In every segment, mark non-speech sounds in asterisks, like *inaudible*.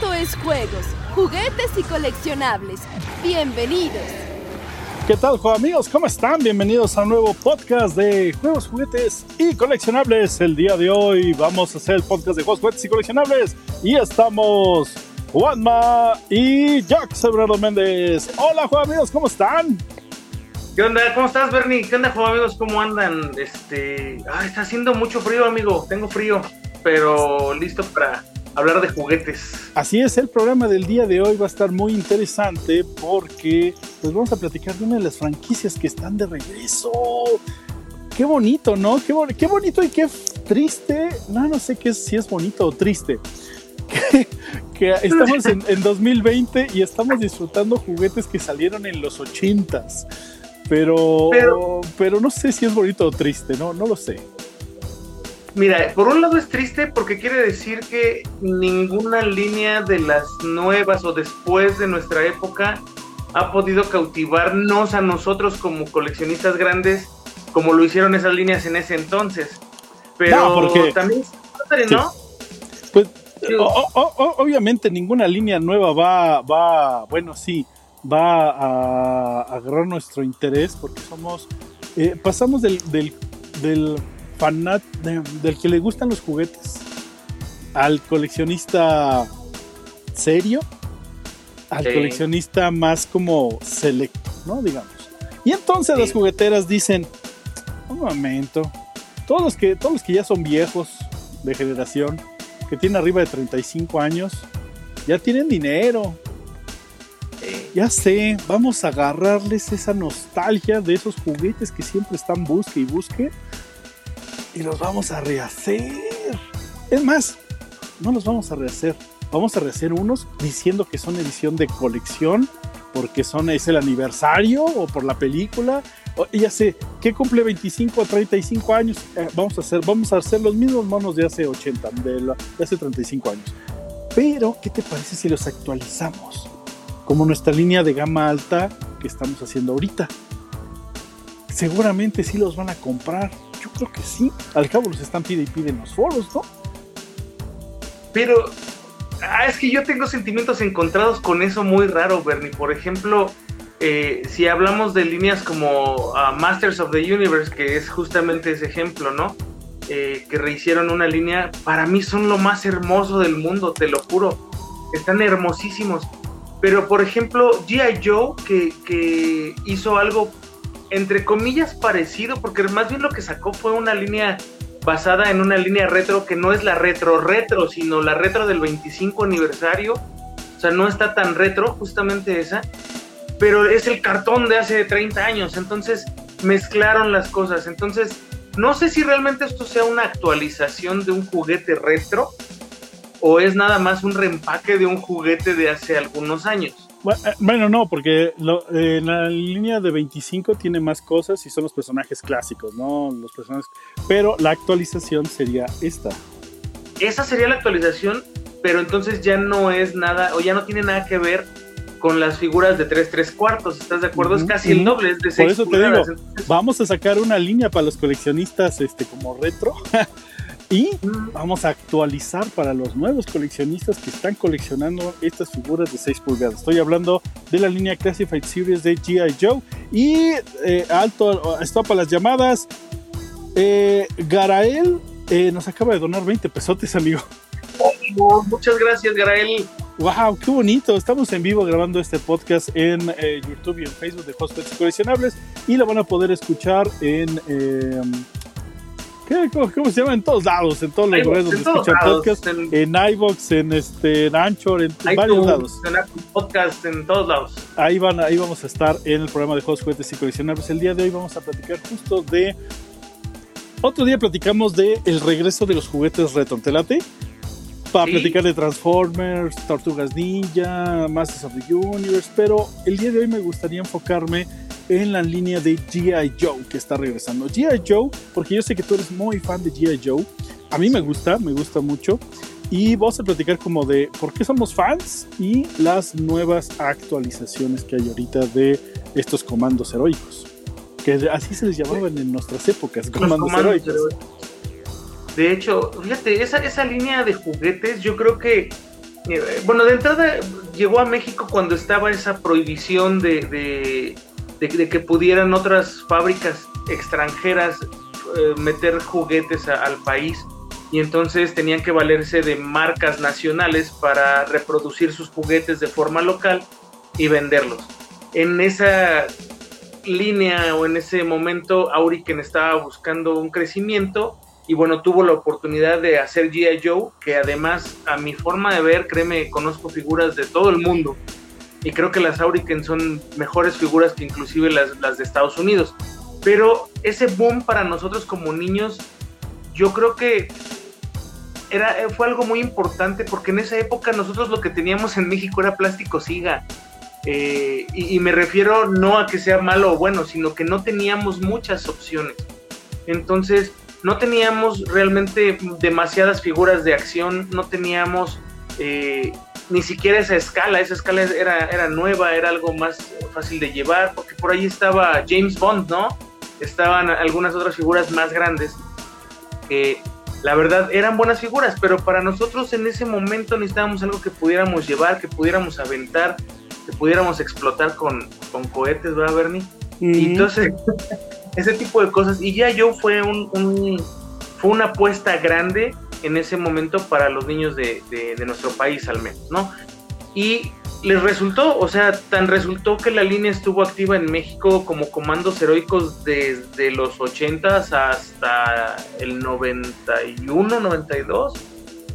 Esto es juegos, juguetes y coleccionables. Bienvenidos. ¿Qué tal, juegos amigos? ¿Cómo están? Bienvenidos a un nuevo podcast de juegos, juguetes y coleccionables. El día de hoy vamos a hacer el podcast de juegos, juguetes y coleccionables. Y estamos Juanma y Jack Sebrero Méndez. Hola, juegos amigos, ¿cómo están? ¿Qué onda? ¿Cómo estás, Bernie? ¿Qué onda, juegos amigos? ¿Cómo andan? Este, ah, está haciendo mucho frío, amigo. Tengo frío, pero listo para hablar de juguetes. Así es, el programa del día de hoy va a estar muy interesante porque pues vamos a platicar de una de las franquicias que están de regreso. Qué bonito, ¿no? Qué, qué bonito y qué triste. No, no sé qué si es bonito o triste. *laughs* Que, estamos en, en, 2020 y estamos disfrutando juguetes que salieron en los 80s. Pero, pero, pero no sé si es bonito o triste, no, no lo sé. Mira, por un lado es triste porque quiere decir que ninguna línea de las nuevas o después de nuestra época ha podido cautivarnos a nosotros como coleccionistas grandes como lo hicieron esas líneas en ese entonces. Pero porque, también ¿no? Pues obviamente ninguna línea nueva va, va, bueno, sí, va a, agarrar nuestro interés porque somos, eh, pasamos del, del, del fanat del que le gustan los juguetes, al coleccionista serio, al coleccionista más como selecto, ¿no? Digamos. Y entonces las jugueteras dicen, un momento, todos los que, todos los que ya son viejos de generación, que tienen arriba de 35 años, ya tienen dinero. Ya sé, vamos a agarrarles esa nostalgia de esos juguetes que siempre están busque y busque y los vamos a rehacer. Es más, no los vamos a rehacer. Vamos a rehacer unos diciendo que son edición de colección porque son, es el aniversario o por la película. O, ya sé, que cumple 25 o 35 años. Eh, vamos, a hacer, vamos a hacer los mismos monos de hace 80, de, de hace 35 años. Pero, ¿qué te parece si los actualizamos? Como nuestra línea de gama alta que estamos haciendo ahorita. Seguramente sí los van a comprar yo creo que sí. Al cabo los están pide y pide en los foros, ¿no? Pero ah, es que yo tengo sentimientos encontrados con eso muy raro, Bernie. Por ejemplo, eh, si hablamos de líneas como ah, Masters of the Universe, que es justamente ese ejemplo, ¿no? Eh, que rehicieron una línea, para mí son lo más hermoso del mundo, te lo juro. Están hermosísimos. Pero, por ejemplo, G.I. Joe, que, que hizo algo entre comillas parecido, porque más bien lo que sacó fue una línea basada en una línea retro que no es la retro retro, sino la retro del 25 aniversario. O sea, no está tan retro, justamente esa, pero es el cartón de hace 30 años. Entonces mezclaron las cosas. Entonces, no sé si realmente esto sea una actualización de un juguete retro o es nada más un reempaque de un juguete de hace algunos años. Eh, bueno, no, porque en la línea de 25 tiene más cosas y son los personajes clásicos, ¿no? Los personajes. Pero la actualización sería esta. Esa sería la actualización, pero entonces ya no es nada, o ya no tiene nada que ver con las figuras de 3 3 cuartos, ¿estás de acuerdo? es casi el doble, es de 6 Por eso te digo, vamos a sacar una línea para los coleccionistas este como retro Y vamos a actualizar para los nuevos coleccionistas que están coleccionando estas figuras de 6 pulgadas. Estoy hablando de la línea Classified Series de G.I. Joe. Y eh, alto, stop a las llamadas. Eh, Garael eh, nos acaba de donar 20 pesotes, amigo. Oh, muchas gracias, Garael. Wow, qué bonito. Estamos en vivo grabando este podcast en YouTube y en Facebook de Hospitals Coleccionables. Y lo van a poder escuchar en ¿Cómo, se llama? En todos lados, en todos los lugares donde escuchan podcast, en, en iVoox, en, este, en Anchor, en varios lados. En Apple Podcast, en todos lados. Ahí, van, ahí vamos a estar en el programa de juegos, juguetes y coleccionables. El día de hoy vamos a platicar justo de... Otro día platicamos de el regreso de los juguetes retro. ¿Te late? Para platicar de Transformers, Tortugas Ninja, Masters of the Universe, pero el día de hoy me gustaría enfocarme en la línea de G.I. Joe que está regresando. G.I. Joe, porque yo sé que tú eres muy fan de G.I. Joe. A mí me gusta, me gusta mucho. Y vamos a platicar como de por qué somos fans y las nuevas actualizaciones que hay ahorita de estos comandos heroicos. Que así se les llamaban en nuestras épocas, comandos, heroicos. De hecho, fíjate, esa, esa línea de juguetes yo creo que Eh, bueno, de entrada llegó a México cuando estaba esa prohibición de, que pudieran otras fábricas extranjeras eh, meter juguetes al país y entonces tenían que valerse de marcas nacionales para reproducir sus juguetes de forma local y venderlos. En esa línea o en ese momento Auriken estaba buscando un crecimiento y bueno, tuvo la oportunidad de hacer G.I. Joe, que además a mi forma de ver, créeme, conozco figuras de todo el mundo y creo que las Auriken son mejores figuras que inclusive las, las de Estados Unidos. Pero ese boom para nosotros como niños, yo creo que era, fue algo muy importante porque en esa época nosotros lo que teníamos en México era plástico siga. Eh, y, me refiero no a que sea malo o bueno, sino que no teníamos muchas opciones. Entonces, no teníamos realmente demasiadas figuras de acción, no teníamos eh, ni siquiera esa escala, esa escala era, era nueva, era algo más fácil de llevar, porque por ahí estaba James Bond, ¿no? Estaban algunas otras figuras más grandes que la verdad eran buenas figuras, pero para nosotros en ese momento necesitábamos algo que pudiéramos llevar, que pudiéramos aventar, que pudiéramos explotar con, con cohetes, ¿verdad, Bernie? Y entonces, *laughs* ese tipo de cosas. Y ya yo fue un, un, fue una apuesta grande en ese momento para los niños de, de, de, nuestro país al menos, ¿no? Y les resultó, o sea, tan resultó que la línea estuvo activa en México como comandos heroicos desde los 80s hasta el 91, 92.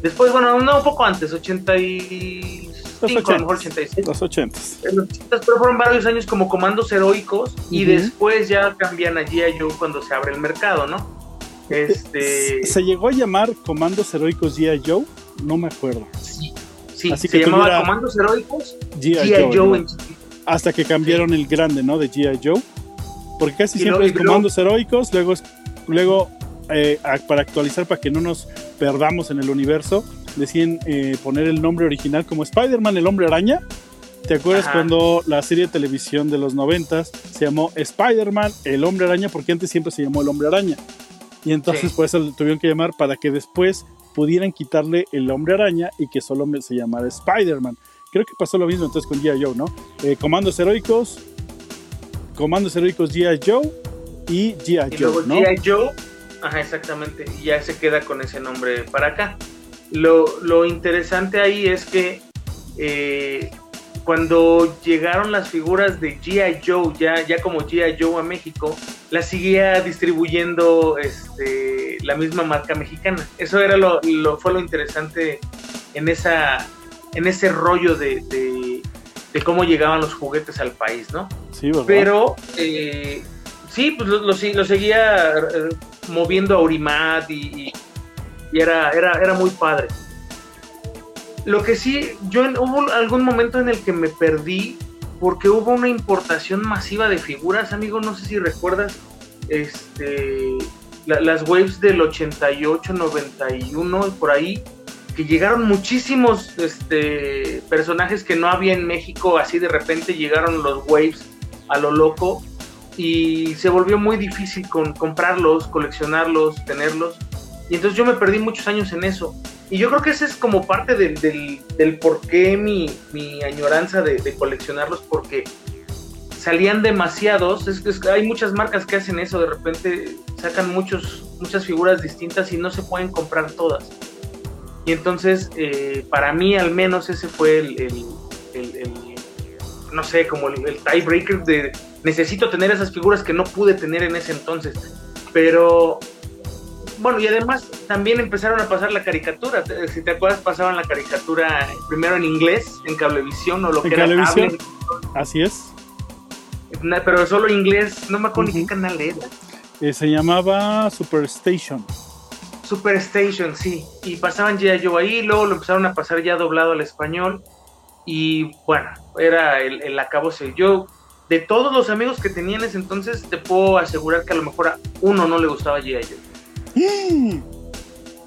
Después, bueno, no, un poco antes, 86, 85, los 80, 86. Los 80. En los pero fueron varios años como comandos heroicos y después ya cambian allí a Joe cuando se abre el mercado, ¿no? Este... ¿Se llegó a llamar Comandos Heroicos G.I. Joe? No me acuerdo. Sí, se llamaba. Comandos Heroicos G.I. Joe. Joe ¿no? Hasta que cambiaron el grande, ¿no? De G.I. Joe. Porque casi siempre no, es Comandos. Heroicos, luego, luego eh, para actualizar, para que no nos perdamos en el universo, deciden eh, poner el nombre original como Spider-Man, el hombre araña. ¿Te acuerdas cuando la serie de televisión de los noventas se llamó Spider-Man, el hombre araña? Porque antes siempre se llamó el hombre araña. Y entonces por eso tuvieron que llamar para que después pudieran quitarle el hombre araña y que solo se llamara Spider-Man. Creo que pasó lo mismo entonces con G.I. Joe, ¿no? Eh, comandos heroicos, Comandos heroicos G.I. Joe y G.I. Joe, ¿no? G.I. Joe, ajá, exactamente, y ya se queda con ese nombre para acá. Lo, interesante ahí es que eh, cuando llegaron las figuras de G.I. Joe, ya, ya como G.I. Joe a México, las seguía distribuyendo este, la misma marca mexicana. Eso era lo, fue lo interesante en, esa, en ese rollo de, de, cómo llegaban los juguetes al país, ¿no? Sí, ¿verdad? Pero eh, sí, pues lo, lo, seguía eh, moviendo a Urimat y y era, era, era muy padre. Lo que sí, yo hubo algún momento en el que me perdí porque hubo una importación masiva de figuras, amigo, no sé si recuerdas, este, las waves del 88, 91 y por ahí, que llegaron muchísimos este, personajes que no había en México, así de repente llegaron los waves a lo loco y se volvió muy difícil con, comprarlos, coleccionarlos, tenerlos. Y entonces yo me perdí muchos años en eso. Y yo creo que ese es como parte del, del, por mi, mi añoranza de, coleccionarlos, porque salían demasiados. Es, hay muchas marcas que hacen eso, de repente sacan muchos, muchas figuras distintas y no se pueden comprar todas. Y entonces, eh, para mí al menos ese fue el, el no sé, como el, tiebreaker de necesito tener esas figuras que no pude tener en ese entonces. Pero bueno, y además también empezaron a pasar la caricatura. Si te acuerdas, pasaban la caricatura primero en inglés, en cablevisión o lo que era cable. Así es. Pero solo inglés, no me acuerdo ni qué canal era. Eh, se llamaba Superstation. Superstation, sí. Y pasaban ya yo ahí, luego lo empezaron a pasar ya doblado al español. Y bueno, era el, el acabose. Yo, de todos los amigos que tenía en ese entonces, te puedo asegurar que a lo mejor a uno no le gustaba G.I. Joe *gasps*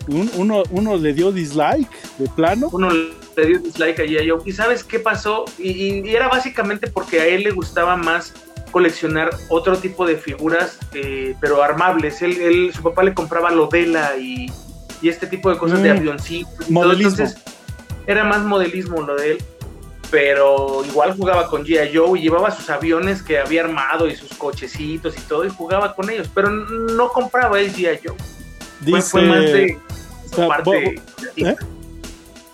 uno, uno le dio dislike de plano. Uno le dio dislike a yo. ¿Y sabes qué pasó? Y, era básicamente porque a él le gustaba más coleccionar otro tipo de figuras, eh, pero armables. Él, su papá le compraba Lodela y, y este tipo de cosas de mm. avioncito. Modelismo. era más modelismo lo de él, pero igual jugaba con G.I. Joe y llevaba sus aviones que había armado y sus cochecitos y todo y jugaba con ellos, pero no compraba el G.I. Joe. Fue, más de parte ¿eh?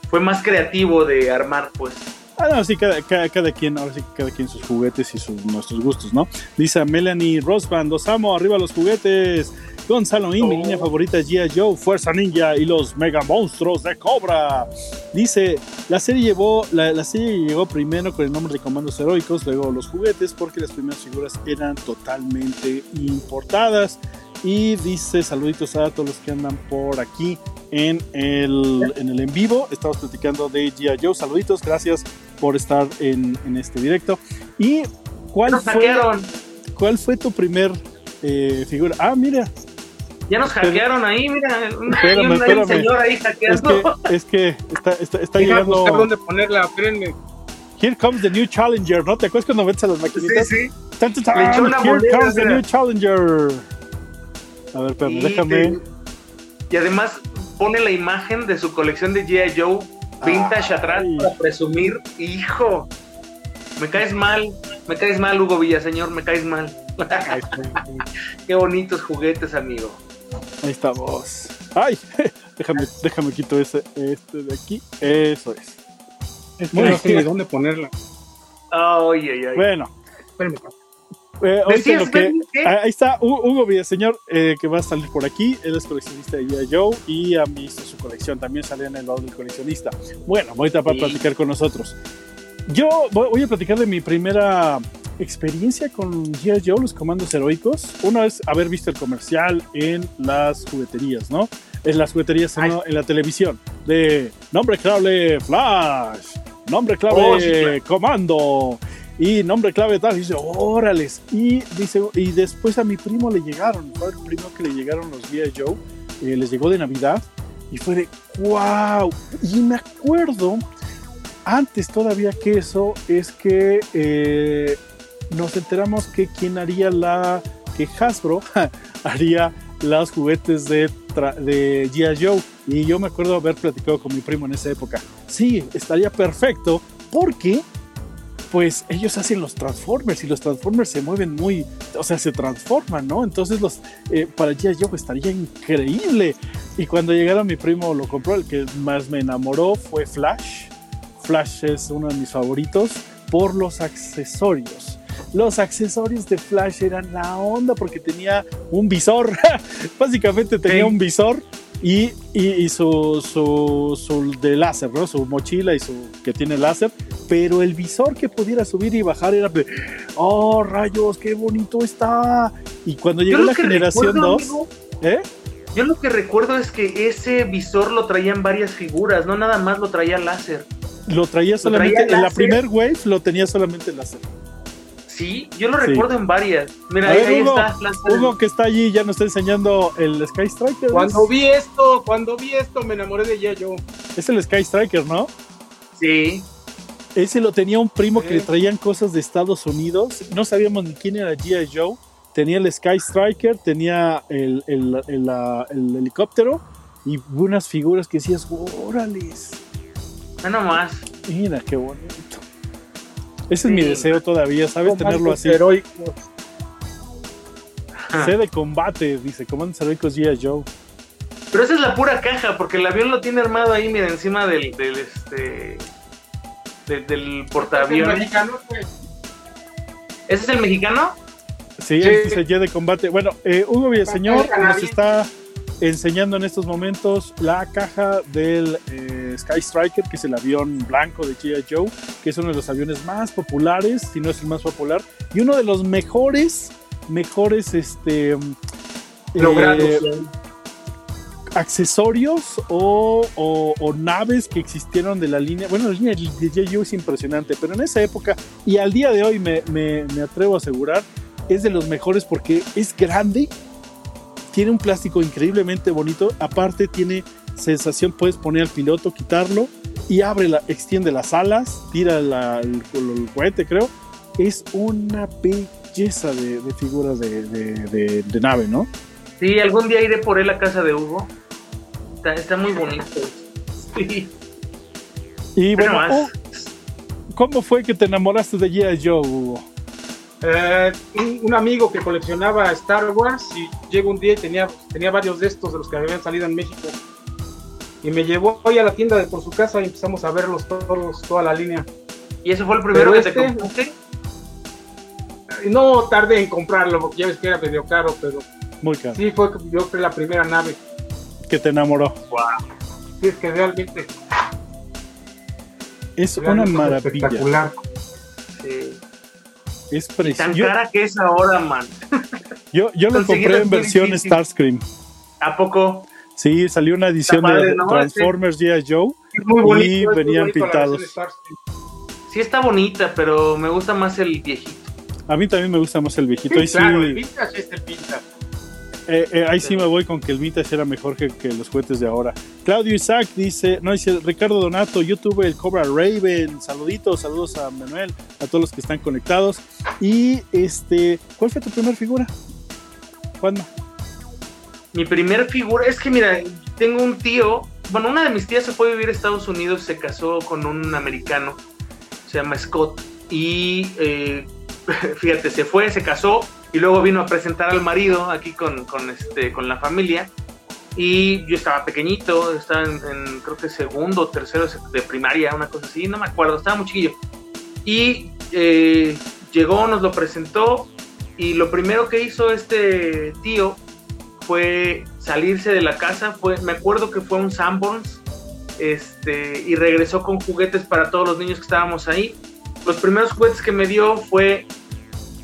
Fue más creativo de armar, pues. Ah, no, sí, cada, cada, quien, ahora sí, cada quien sus juguetes y sus, nuestros gustos, ¿no? Dice Melanie Rosband, los amo, arriba los juguetes. Gonzalo In, mi línea oh. favorita es G.I. Joe, Fuerza Ninja y los Mega Monstruos de Cobra. Dice, la serie, llevó, la, serie llegó primero con el nombre de Comandos Heroicos, luego los juguetes, porque las primeras figuras eran totalmente importadas. Y dice, saluditos a todos los que andan por aquí en el en, el en vivo. Estamos platicando de G.I. Joe. Saluditos, gracias por estar en, en este directo. ¿Y cuál fue, cuál fue tu primer eh, figura? Ah, mira, ya nos hackearon ahí, mira. Espérame, hay un señor ahí hackeando. Es que, es que está, está, está llegando. buscar dónde ponerla, espérenme. Here comes the new challenger, ¿no? ¿Te acuerdas cuando metes a las maquinitas? Sí, sí. Tanto, Here moneda, comes the new challenger. A ver, espérame, déjame. Y además pone la imagen de su colección de G.I. Joe vintage atrás para presumir. Hijo, me caes mal, me caes mal, Hugo Villaseñor, me caes mal. *laughs* Qué bonitos juguetes, amigo. Ahí estamos. ¡Ay! *laughs* déjame, déjame quito ese, este de aquí. Eso es. Es que no sé dónde ponerla. Ay, ay, ay. Bueno. Espérame. Eh, lo que, ahí está Hugo Villaseñor, eh, que va a salir por aquí. Él es coleccionista de G.I. Joe y ha visto su colección. También sale en el lado del coleccionista. Bueno, ahorita va a platicar con nosotros. Yo voy a platicar de mi primera experiencia con G.I. Joe, los comandos heroicos, una es haber visto el comercial en las jugueterías, ¿no? En las jugueterías en, la televisión, de nombre clave Flash, nombre clave oh, Comando y nombre clave tal. Y dice, órales. Y, dice, y después a mi primo le llegaron, fue el primero que le llegaron los G.I. Joe, eh, les llegó de Navidad y fue de, wow. Y me acuerdo antes todavía que eso es que eh, nos enteramos que quien haría la. que Hasbro *laughs* haría los juguetes de, de G.I. Joe. Y yo me acuerdo haber platicado con mi primo en esa época. Sí, estaría perfecto porque pues ellos hacen los Transformers y los Transformers se mueven muy, o sea, se transforman, ¿no? Entonces los, eh, para G.I. Joe estaría increíble. Y cuando llegaron mi primo lo compró, el que más me enamoró fue Flash. Flash es uno de mis favoritos por los accesorios los accesorios de Flash eran la onda porque tenía un visor. *laughs* Básicamente tenía un visor y, y, su, su, su, de láser, ¿no? Su mochila y su que tiene láser. Pero el visor que pudiera subir y bajar era oh rayos, qué bonito está. Y cuando llegó la generación 2, ¿eh? Yo lo que recuerdo es que ese visor lo traían varias figuras, no nada más lo traía láser. Lo traía solamente, en la primer wave lo tenía solamente láser. Sí, yo lo recuerdo en varias. Mira, ahí, está. Hugo que está allí ya nos está enseñando el Sky Striker. Cuando vi esto, cuando vi esto me enamoré de ella yo. Es el Sky Striker, ¿no? Sí. Ese lo tenía un primo que le traían cosas de Estados Unidos. No sabíamos ni quién era G.I. Joe. Tenía el Sky Striker, tenía el, el, el, helicóptero y unas figuras que decías, órales. No nomás. Mira qué bonito. Ese es mi deseo todavía, ¿sabes? Tenerlo así. Heroicos. C de combate, dice, comandos heroicos G.I. Joe. Pero esa es la pura caja, porque el avión lo tiene armado ahí, mira, encima del, del este. Del, portaaviones. ¿Es el mexicano? Pues. ¿Ese es el mexicano? Sí, sí. ese es el de combate. Bueno, eh, Hugo Villaseñor nos está enseñando en estos momentos la caja del eh, Sky Striker, que es el avión blanco de G.I. Joe, que es uno de los aviones más populares, si no es el más popular, y uno de los mejores, mejores, este... Eh, accesorios o, naves que existieron de la línea. Bueno, la línea de G.I. Joe es impresionante, pero en esa época y al día de hoy me, me, atrevo a asegurar, es de los mejores porque es grande, tiene un plástico increíblemente bonito. Aparte, tiene sensación, puedes poner al piloto, quitarlo y abre, la, extiende las alas, tira el, cohete, creo. Es una belleza de, figura de, nave, ¿no? Sí, algún día iré por él a casa de Hugo. Está, muy bonito. Sí. Y bueno, oh, ¿cómo fue que te enamoraste de G.I. Joe, Hugo? Eh, un, un amigo que coleccionaba Star Wars y llegó un día y tenía, tenía varios de estos de los que habían salido en México. Y me llevó hoy a la tienda de por su casa y empezamos a verlos todos, toda la línea. ¿Y eso fue el primero Pero que te este- compraste? Y no tardé en comprarlo porque ya ves que era medio caro, pero Muy caro. sí fue yo creo la primera nave. Que te enamoró. Sí, es que realmente, Es una maravilla. espectacular. Sí. Es Y tan precioso. Yo, cara que es ahora, man. yo, yo lo compré en versión difícil. Starscream. ¿A poco? Sí, salió una edición padre, de ¿no? Transformers G.I. Joe. Muy Y bonito. venían pintados. Sí está bonita, pero me gusta más el viejito. A mí también me gusta más el viejito. Sí, sí, el vintage es el vintage. Eh, eh, ahí sí me voy con que el vintage era mejor que, que los juguetes de ahora. Claudio Isaac dice, no dice Ricardo Donato, yo tuve el Cobra Raven, saluditos, saludos a Manuel, a todos los que están conectados. Y este, ¿cuál fue tu primera figura? Juanma. Mi primer figura, es que mira, tengo un tío, bueno, una de mis tías se fue a vivir a Estados Unidos, se casó con un americano, se llama Scott, y eh, *laughs* fíjate, se fue, se casó, y luego vino a presentar al marido aquí con, con, este, con la familia, y yo estaba pequeñito, estaba en, en, creo que segundo o tercero de primaria, una cosa así, no me acuerdo, estaba muy chiquillo. Y eh, llegó, nos lo presentó, y lo primero que hizo este tío fue salirse de la casa, fue, me acuerdo que fue un Sanborns, este, y regresó con juguetes para todos los niños que estábamos ahí. Los primeros juguetes que me dio fue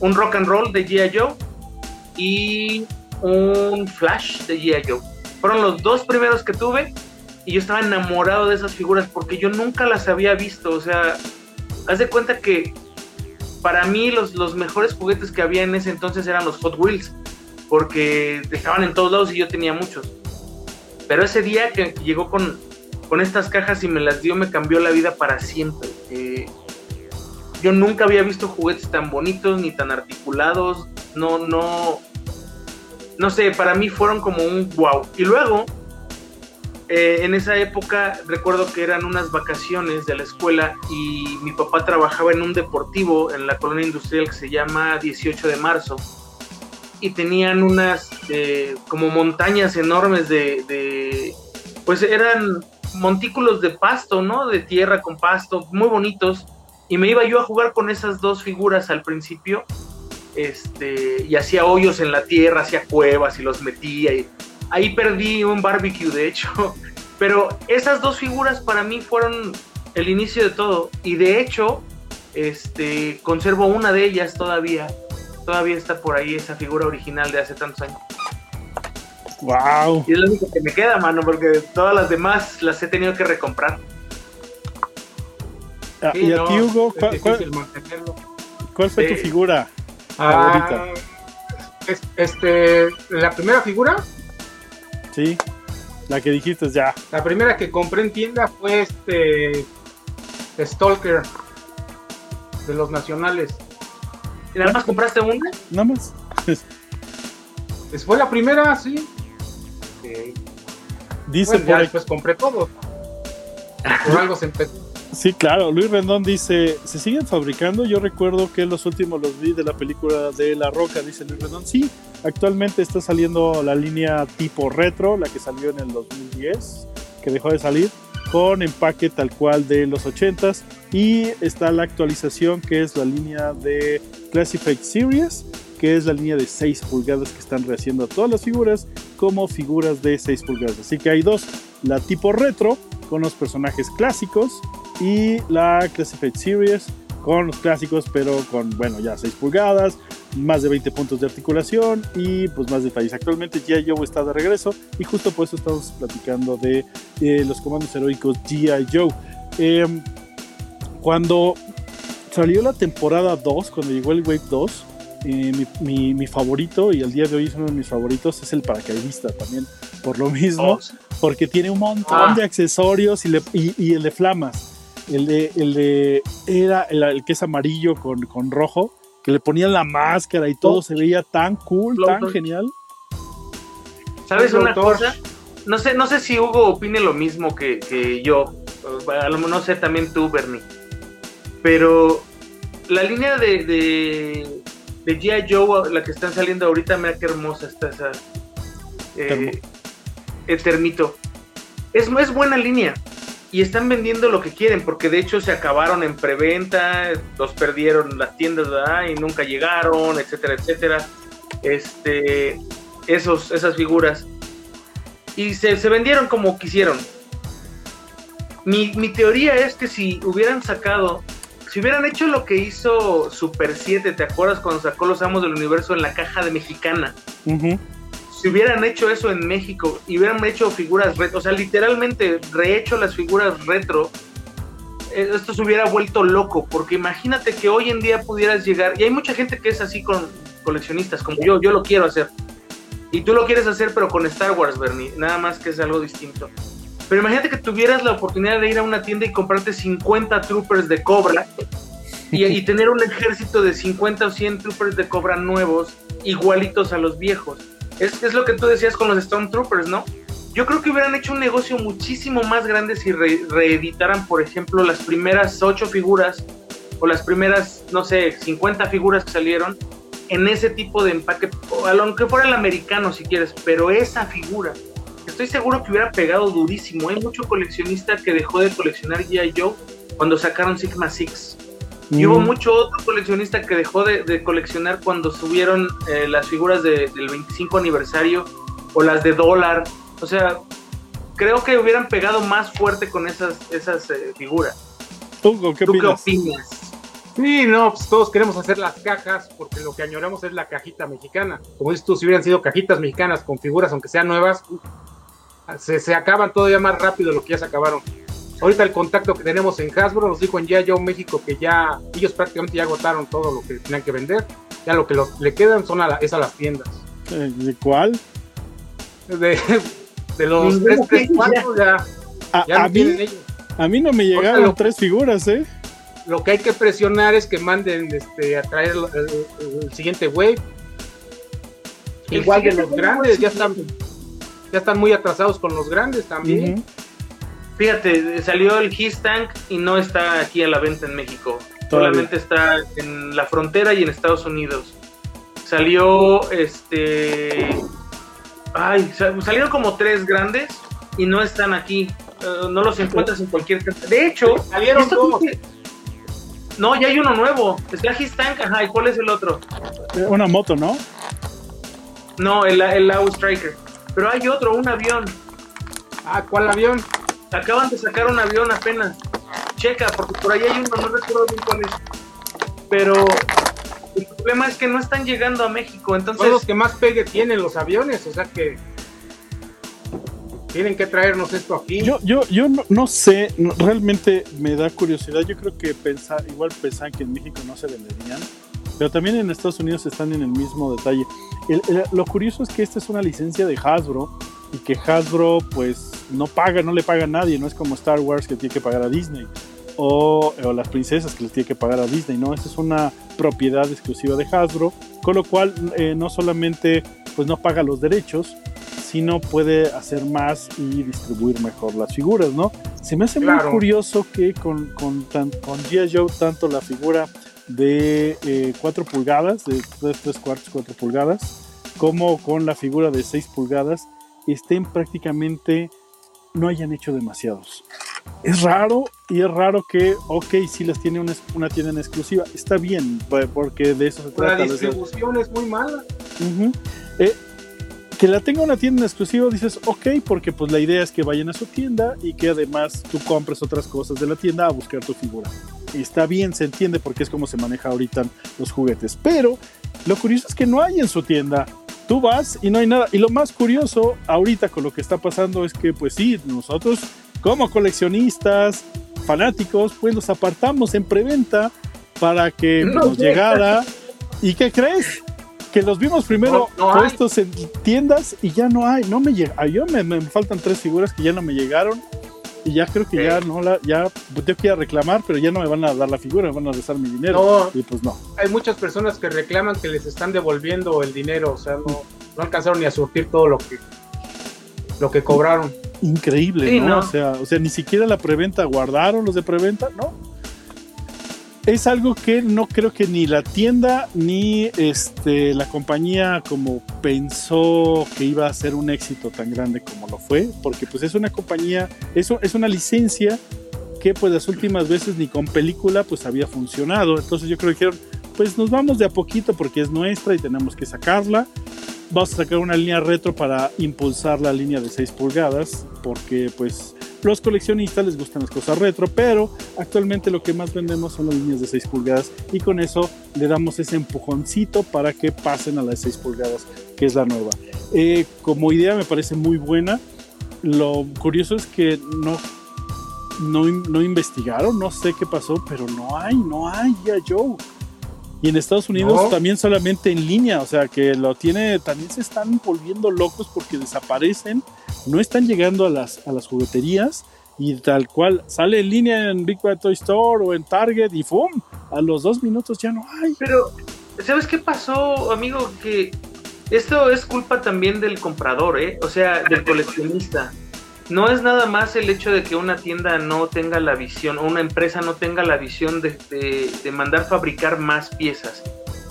un rock and roll de G.I. Joe y un flash de G.I. Joe. Fueron los dos primeros que tuve y yo estaba enamorado de esas figuras porque yo nunca las había visto. O sea, haz de cuenta que para mí los, los mejores juguetes que había en ese entonces eran los Hot Wheels porque estaban en todos lados y yo tenía muchos. Pero ese día que llegó con, con estas cajas y me las dio, me cambió la vida para siempre. Eh, yo nunca había visto juguetes tan bonitos ni tan articulados. No, no. No sé, para mí fueron como un wow. Y luego, eh, en esa época, recuerdo que eran unas vacaciones de la escuela y mi papá trabajaba en un deportivo en la colonia industrial que se llama 18 de marzo y tenían unas eh, como montañas enormes de, de, pues eran montículos de pasto, ¿no? De tierra con pasto, muy bonitos. Y me iba yo a jugar con esas dos figuras al principio. Este, y hacía hoyos en la tierra, hacía cuevas y los metía. Y ahí perdí un barbecue, de hecho. *laughs* Pero esas dos figuras para mí fueron el inicio de todo. Y de hecho, este, conservo una de ellas todavía todavía está por ahí esa figura original de hace tantos años. Wow. Y es lo único que me queda, mano, porque todas las demás las he tenido que recomprar. Ah, Sí, y a no, ti, Hugo, ¿cuál, cuál- cuál fue tu figura? Ah, Favorita. es- este, la primera figura, Sí, la que dijiste ya. la primera que compré en tienda fue este Stalker de los nacionales. ¿Y nada más compraste una? Nada más. *laughs* Fue la primera, sí. Dice Bueno, por ya aquí- después compré todo. Por *laughs* algo se empezó. Sí, claro. Luis Rendón dice, ¿se siguen fabricando? Yo recuerdo que los últimos los vi de la película de La Roca, dice Luis Rendón. Sí, actualmente está saliendo la línea tipo retro, la que salió en el 2010, que dejó de salir, con empaque tal cual de los 80s. Y está la actualización que es la línea de Classified Series, que es la línea de 6 pulgadas que están rehaciendo todas las figuras como figuras de 6 pulgadas. Así que hay dos, la tipo retro con los personajes clásicos y la Classified Series con los clásicos pero con, bueno, ya 6 pulgadas, más de 20 puntos de articulación y pues más detalles. Actualmente G.I. Joe está de regreso y justo por eso estamos platicando de eh, los comandos heroicos G.I. Joe. Eh, cuando salió la temporada 2, cuando llegó el Wave 2, eh, mi, mi- mi favorito, y al día de hoy es uno de mis favoritos, es el paracaidista también, por lo mismo, Oh, porque tiene un montón Ah. de accesorios y, le- y- y el de flamas. El de, el de era el, el que es amarillo con, con rojo, que le ponían la máscara y todo Oh. se veía tan cool, tan genial. ¿Sabes una cosa? No sé, no sé si Hugo opine lo mismo que, que yo, A lo no sé también tú, Bernie. Pero la línea de, de, de G.I. Joe, la que están saliendo ahorita, mira qué hermosa está esa. Eh, el termito. Es, es buena línea. Y están vendiendo lo que quieren, porque de hecho se acabaron en preventa, los perdieron las tiendas y nunca llegaron, etcétera, etcétera. Este, esos, esas figuras. Y se, vendieron como quisieron. Mi, teoría es que si hubieran sacado si hubieran hecho lo que hizo Super 7, ¿te acuerdas cuando sacó los Amos del Universo en la caja de mexicana? Si hubieran hecho eso en México y hubieran hecho figuras retro, o sea, literalmente rehecho las figuras retro, eh, esto se hubiera vuelto loco, porque imagínate que hoy en día pudieras llegar, y hay mucha gente que es así con coleccionistas, como yo, yo lo quiero hacer. Y tú lo quieres hacer, pero con Star Wars, Bernie, nada más que es algo distinto. Pero imagínate que tuvieras la oportunidad de ir a una tienda y comprarte 50 troopers de cobra y, *laughs* tener un ejército de 50 o 100 troopers de cobra nuevos, igualitos a los viejos. Es, lo que tú decías con los Stormtroopers, ¿no? Yo creo que hubieran hecho un negocio muchísimo más grande si reeditaran, por ejemplo, las primeras 8 figuras o las primeras, no sé, 50 figuras que salieron en ese tipo de empaque, aunque fuera el americano si quieres, pero esa figura estoy seguro que hubiera pegado durísimo. Hay mucho coleccionista que dejó de coleccionar G.I. Joe cuando sacaron Sigma Six. Y hubo mm. mucho otro coleccionista que dejó de, coleccionar cuando subieron eh, las figuras del 25 aniversario o las de dólar. O sea, creo que hubieran pegado más fuerte con esas, esas eh, figuras. Hugo, ¿qué, ¿Tú opinas? qué opinas? Sí, no, pues todos queremos hacer las cajas porque lo que añoramos es la cajita mexicana. Como dices tú, si hubieran sido cajitas mexicanas con figuras, aunque sean nuevas, se, acaban todavía más rápido lo que ya se acabaron. Ahorita el contacto que tenemos en Hasbro nos dijo en Ya Yo México que ya ellos prácticamente ya agotaron todo lo que tenían que vender. Ya lo que le quedan son a es a las tiendas. Eh, ¿De cuál? De, los tres, tres, cuatro ya, a, mí, ellos. A mí no me llegaron tres figuras, ¿eh? Lo que hay que presionar es que manden este, a traer el, siguiente wave. Igual de los grandes, ya están ya están muy atrasados con los grandes también. Fíjate, salió el His Tank y no está aquí a la venta en México. Solamente está en la frontera y en Estados Unidos. Salió este. Ay, salieron como tres grandes y no están aquí. Eh, no los encuentras en cualquier. De hecho, salieron dos. No, ya hay uno nuevo. Está His Tank, ajá. ¿Y cuál es el otro? Una moto, ¿no? No, el, el Striker. Pero hay otro, un avión. Ah, ¿cuál avión? Acaban de sacar un avión apenas. Checa, porque por ahí hay uno, no recuerdo bien cuál es. Pero el problema es que no están llegando a México, entonces... Son los que más pegue tienen los aviones, o sea que tienen que traernos esto aquí. Yo, yo, yo no, sé, realmente me da curiosidad. Yo creo que pensar, igual pensaban que en México no se venderían, pero también en Estados Unidos están en el mismo detalle lo curioso es que esta es una licencia de Hasbro y que Hasbro pues no paga, no le paga a nadie, no es como Star Wars que tiene que pagar a Disney o, las princesas que les tiene que pagar a Disney, no, esta es una propiedad exclusiva de Hasbro, con lo cual eh, no solamente pues no paga los derechos, sino puede hacer más y distribuir mejor las figuras, ¿no? Se me hace muy curioso que con, con, con G.I. Joe tanto la figura de 4 eh, pulgadas, de 3, cuartos 4 pulgadas, como con la figura de 6 pulgadas, estén prácticamente, no hayan hecho demasiados. Es raro y es raro que, ok, si las tiene una, una tienda en exclusiva, está bien, porque de eso se trata. La distribución es muy mala. eh, que la tenga una tienda en exclusivo, dices, ok, porque pues la idea es que vayan a su tienda y que además tú compres otras cosas de la tienda a buscar tu figura. Y está bien, se entiende porque es como se maneja ahorita los juguetes. Pero lo curioso es que no hay en su tienda. Tú vas y no hay nada. Y lo más curioso ahorita con lo que está pasando es que pues sí, nosotros como coleccionistas, fanáticos, pues los apartamos en preventa para que nos llegara. ¿Y qué crees? que los vimos primero puestos en tiendas y ya no hay, no me llega, yo me, me, faltan tres figuras que ya no me llegaron y ya creo que ya no la, ya tengo que ir a reclamar, pero ya no me van a dar la figura, me van a rezar mi dinero. y pues no. Hay muchas personas que reclaman que les están devolviendo el dinero, o sea, no, no alcanzaron ni a surtir todo lo que lo que cobraron. increíble, Sí, ¿no? ¿no? O, sea, o sea, ni siquiera la preventa guardaron los de preventa, ¿no? Es algo que no creo que ni la tienda ni este, la compañía como pensó que iba a ser un éxito tan grande como lo fue, porque pues es una compañía, eso es una licencia que pues las últimas veces ni con película pues había funcionado, entonces yo creo que pues nos vamos de a poquito porque es nuestra y tenemos que sacarla. Vamos a sacar una línea retro para impulsar la línea de 6 pulgadas, porque pues los coleccionistas les gustan las cosas retro, pero actualmente lo que más vendemos son las líneas de 6 pulgadas y con eso le damos ese empujoncito para que pasen a las 6 pulgadas, que es la nueva. Eh, como idea me parece muy buena. Lo curioso es que no, no, no investigaron, no sé qué pasó, pero no hay, no hay ya Joe. Y en Estados Unidos No. también solamente en línea, o sea que lo tiene, también se están volviendo locos porque desaparecen, no están llegando a las, a las jugueterías y tal cual sale en línea en Big Bad Toy Store o en Target y ¡fum! A los dos minutos ya no hay. Pero, ¿sabes qué pasó, amigo? Que esto es culpa también del comprador, ¿eh? O sea, del coleccionista. No es nada más el hecho de que una tienda no tenga la visión, o una empresa no tenga la visión de, de- de mandar fabricar más piezas.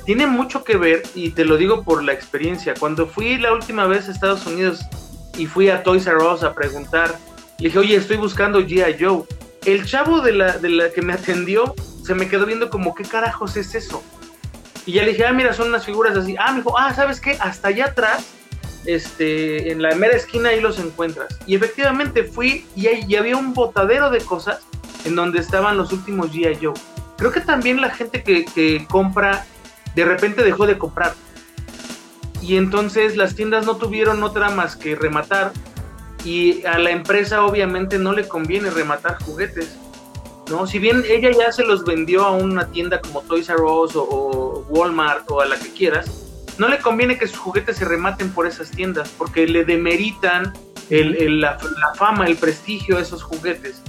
Tiene mucho que ver, y te lo digo por la experiencia. Cuando fui la última vez a Estados Unidos y fui a Toys R Us a preguntar, le dije, oye, estoy buscando G.I. Joe. El chavo de la, de la que me atendió se me quedó viendo como, ¿qué carajos es eso? Y ya le dije, ah, mira, son unas figuras así. Ah, me dijo, ah, ¿sabes qué? Hasta allá atrás, este, en la mera esquina ahí los encuentras. Y efectivamente fui y, ahí, había un botadero de cosas en donde estaban los últimos G.I. Joe. Creo que también la gente que, que compra, de repente dejó de comprar. Y entonces las tiendas no tuvieron otra más que rematar. Y a la empresa obviamente no le conviene rematar juguetes. ¿no? Si bien ella ya se los vendió a una tienda como Toys R Us o, o Walmart o a la que quieras, no le conviene que sus juguetes se rematen por esas tiendas porque le demeritan el- el- la, la fama, el prestigio de esos juguetes.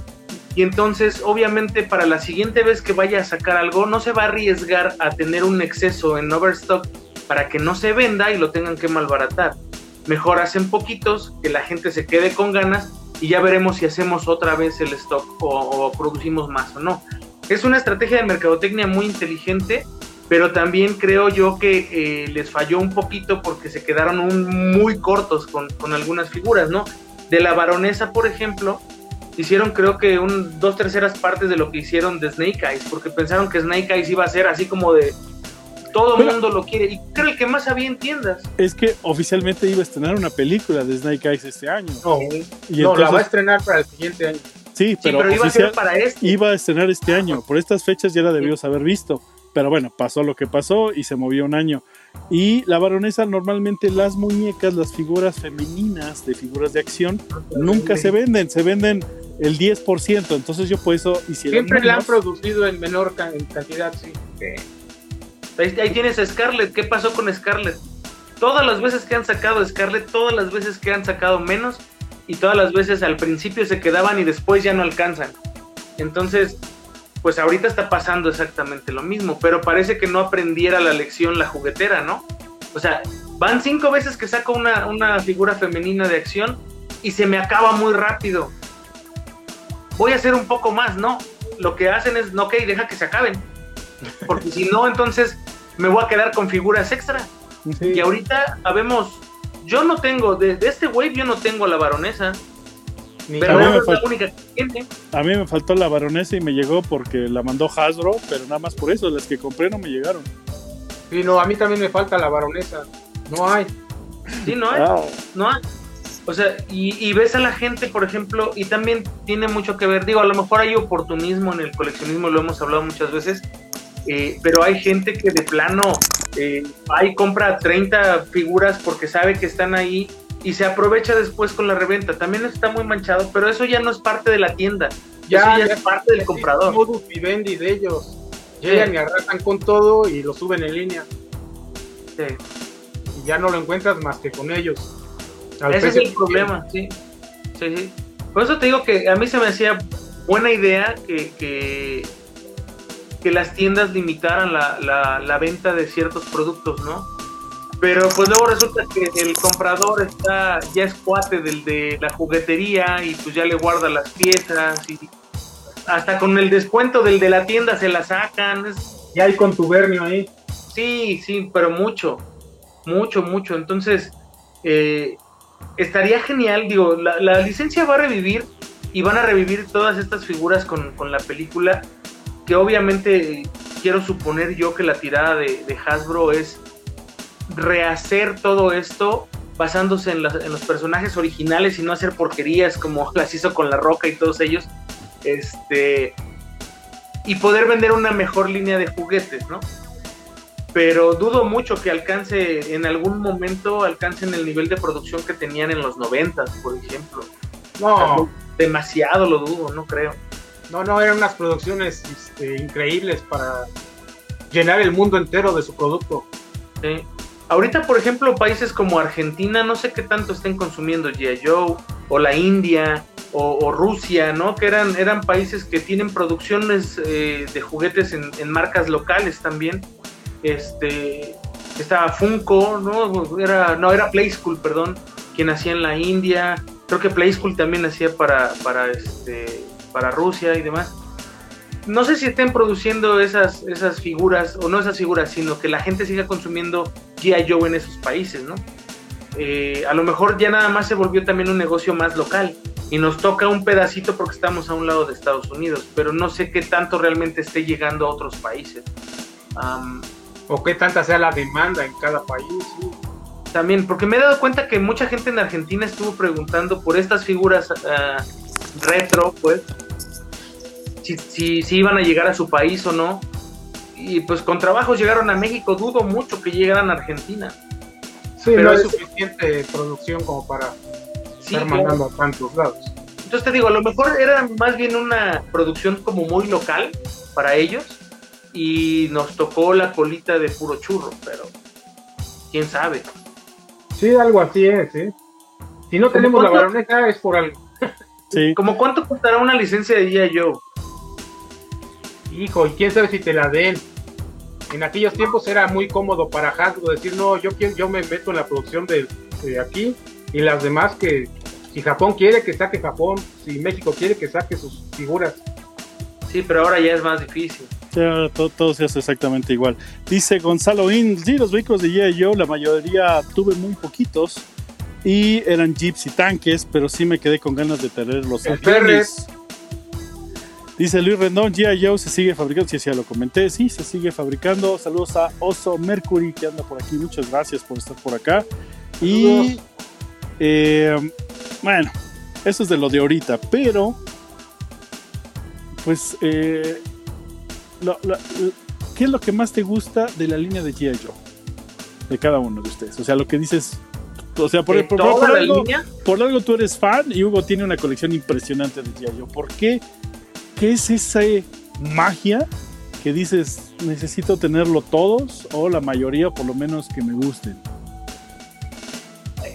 Y entonces, obviamente, para la siguiente vez que vaya a sacar algo, no se va a arriesgar a tener un exceso en overstock para que no se venda y lo tengan que malbaratar. Mejor hacen poquitos, que la gente se quede con ganas y ya veremos si hacemos otra vez el stock o, producimos más o no. Es una estrategia de mercadotecnia muy inteligente, pero también creo yo que eh, les falló un poquito porque se quedaron muy cortos con, con algunas figuras, ¿no? De la baronesa, por ejemplo, hicieron creo que un, dos terceras partes de lo que hicieron de Snake Eyes, porque pensaron que Snake Eyes iba a ser así como de todo el Pero- mundo lo quiere, y creo el que más había en tiendas. Es que oficialmente iba a estrenar una película de Snake Eyes este año. No, Y no, la va a entonces- estrenar para el siguiente año. Sí, Sí, pero, pero, iba a ser para este. iba a estrenar este año. Por estas fechas ya la debíamos haber visto. Pero bueno, pasó lo que pasó y se movió un año. Y la baronesa, normalmente las muñecas, las figuras femeninas de figuras de acción, nunca se venden. Se venden el 10%. Entonces yo por eso hicieron Siempre la han producido en menor ca- en cantidad, sí. Ahí, tienes a Scarlett. ¿Qué pasó con Scarlett? Todas las veces que han sacado Scarlett, todas las veces que han sacado menos y todas las veces al principio se quedaban y después ya no alcanzan. Entonces, pues ahorita está pasando exactamente lo mismo, pero parece que no aprendiera la lección la juguetera, ¿no? O sea, van cinco veces que saco una, una figura femenina de acción y se me acaba muy rápido. Voy a hacer un poco más, ¿no? Lo que hacen es, no, ok, deja que se acaben. Porque si no, entonces me voy a quedar con figuras extra. Y ahorita habemos, yo no tengo, de, de este wave yo no tengo a la baronesa, pero A mí me es la falta- única que tiene. A mí me faltó la baronesa y me llegó porque la mandó Hasbro, pero nada más por eso. Las que compré no me llegaron. Sí, no, a mí también me falta la baronesa. No hay. Sí, no hay, Ah, no hay. O sea, y, y ves a la gente, por ejemplo, y también tiene mucho que ver, digo, a lo mejor hay oportunismo en el coleccionismo, lo hemos hablado muchas veces, eh, pero hay gente que de plano eh, y compra 30 figuras porque sabe que están ahí y se aprovecha después con la reventa. También está muy manchado, pero eso ya no es parte de la tienda, Ya, eso ya, ya- es parte del comprador. modus vivendi de ellos. Llegan y arrasan con todo y lo suben en línea. Sí. Y ya no lo encuentras más que con ellos. Al Ese es el problema, sí. Sí, sí. Por eso te digo que a mí se me hacía buena idea que, que, que las tiendas limitaran la, la, la venta de ciertos productos, ¿no? Pero pues luego resulta que el comprador está, ya es cuate del de la juguetería y pues ya le guarda las piezas y hasta con el descuento del de la tienda se la sacan. Ya hay contubernio ahí. Sí, sí, pero mucho, mucho, mucho. Entonces, eh, estaría genial, digo, la, licencia va a revivir y van a revivir todas estas figuras con, la película, que obviamente quiero suponer yo que la tirada de, de Hasbro es rehacer todo esto basándose en, los personajes originales y no hacer porquerías como *laughs* las hizo con La Roca y todos ellos. Este. Y poder vender una mejor línea de juguetes, ¿no? Pero dudo mucho que alcance, en algún momento, alcancen el nivel de producción que tenían en los 90, por ejemplo. No. demasiado lo dudo, no creo. No, no, eran unas producciones este, increíbles para llenar el mundo entero de su producto. Sí. Ahorita, por ejemplo, países como Argentina, no sé qué tanto estén consumiendo G.I. Joe, o la India, o, Rusia, ¿no? Que eran, eran países que tienen producciones eh, de juguetes en, marcas locales también. Este, estaba Funko, ¿no? Era, no, era Playschool, perdón, quien hacía en la India. Creo que Playschool también hacía para, para, este, para Rusia y demás no sé si estén produciendo esas, esas figuras, o no esas figuras, sino que la gente siga consumiendo G.I. Joe en esos países, ¿no? Eh, a lo mejor ya nada más se volvió también un negocio más local y nos toca un pedacito porque estamos a un lado de Estados Unidos, pero no sé qué tanto realmente esté llegando a otros países. o qué tanta sea la demanda en cada país. También, porque me he dado cuenta que mucha gente en Argentina estuvo preguntando por estas figuras ah, retro, pues, si, si, iban a llegar a su país o no. Y pues con trabajos llegaron a México, dudo mucho que llegaran a Argentina. Sí, pero no es suficiente producción como para estar mandando a tantos lados. Entonces te digo, a lo mejor era más bien una producción como muy local para ellos y nos tocó la colita de puro churro, pero quién sabe. Sí, algo así es, ¿eh? Si no tenemos la baronesa es por algo. Sí. ¿Como cuánto costará una licencia de G.I. Joe? hijo, y quién sabe si te la den. En aquellos tiempos era muy cómodo para Hasbro decir, no, yo, quiero, yo me meto en la producción de, aquí y las demás que si Japón quiere que saque Japón, si México quiere que saque sus figuras. Sí, pero ahora ya es más difícil. todo, se hace exactamente igual. Dice Gonzalo In, sí, los vehículos de G.I. Joe, la mayoría tuve muy poquitos y eran jeeps y tanques, pero sí me quedé con ganas de tener los aviones. Dice Luis Rendón, G.I. Joe se sigue fabricando. Sí, ya lo comenté. Sí, se sigue fabricando. Saludos a Oso Mercury que anda por aquí. Muchas gracias por estar por acá. Y eh, bueno, eso es de lo de ahorita. Pero, pues, eh, ¿qué es lo que más te gusta de la línea de G.I. Joe? De cada uno de ustedes. O sea, lo que dices o sea, por, por, algo, por, algo, tú eres fan y Hugo tiene una colección impresionante de G.I. Joe. ¿Por qué ¿qué es esa magia que dices, necesito tenerlo todos o la mayoría por lo menos que me gusten?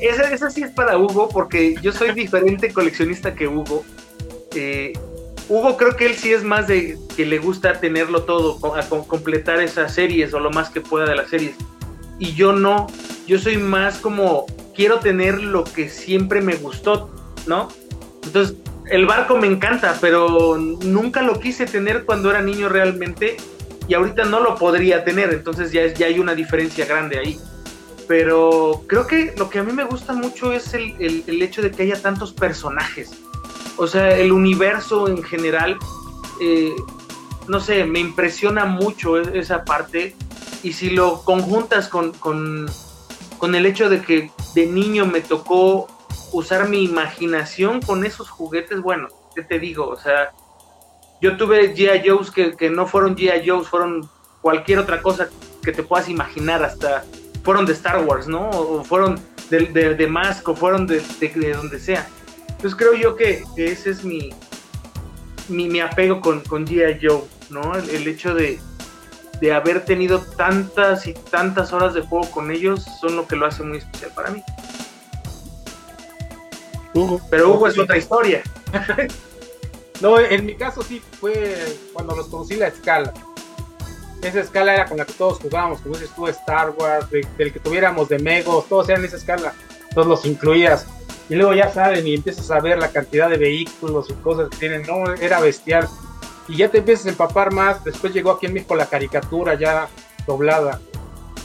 Esa, sí es para Hugo porque yo soy diferente coleccionista que Hugo. Eh, Hugo creo que él sí es más de que le gusta tenerlo todo, a, completar esas series o lo más que pueda de las series. Y yo no, yo soy más como quiero tener lo que siempre me gustó, ¿no? Entonces el barco me encanta, pero nunca lo quise tener cuando era niño realmente y ahorita no lo podría tener, entonces ya, ya hay una diferencia grande ahí. Pero creo que lo que a mí me gusta mucho es el, hecho de que haya tantos personajes. O sea, el universo en general, eh, no sé, me impresiona mucho e, esa parte. Y si lo conjuntas con, con, con el hecho de que de niño me tocó usar mi imaginación con esos juguetes, bueno, ¿qué te digo? O sea, yo tuve G.I. Joes que, no fueron G.I. Joes, fueron cualquier otra cosa que te puedas imaginar, hasta fueron de Star Wars, ¿no? O fueron de, de, de Mask, o fueron de, de, donde sea. Entonces creo yo que, ese es mi, mi, apego con, con G.I. Joe, ¿no? El, hecho de, de haber tenido tantas y tantas horas de juego con ellos son lo que lo hace muy especial para mí. Pero Hugo es otra historia. *laughs* no, en mi caso sí fue cuando los conocí la escala. esa escala era con la que todos jugábamos, como dices tú, Star Wars, del que tuviéramos de Megos, todos eran esa escala, todos los incluías. Y luego ya saben y empiezas a ver la cantidad de vehículos y cosas que tienen, no, era bestial. Y ya te empiezas a empapar más, después llegó aquí en México la caricatura ya doblada.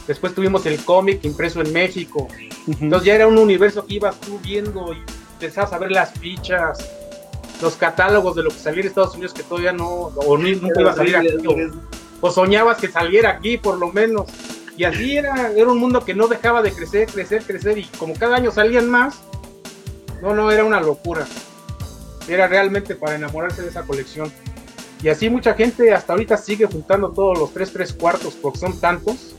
Después tuvimos el cómic impreso en México. Entonces ya era un universo que ibas tú viendo y empezabas a ver las fichas, los catálogos de lo que salía en Estados Unidos que todavía no, o nunca iba a salir aquí, o, soñabas que saliera aquí por lo menos. Y así era, era un mundo que no dejaba de crecer, crecer, crecer, y como cada año salían más, no, no, era una locura. Era realmente para enamorarse de esa colección. Y así mucha gente hasta ahorita sigue juntando todos los tres, tres cuartos, porque son tantos,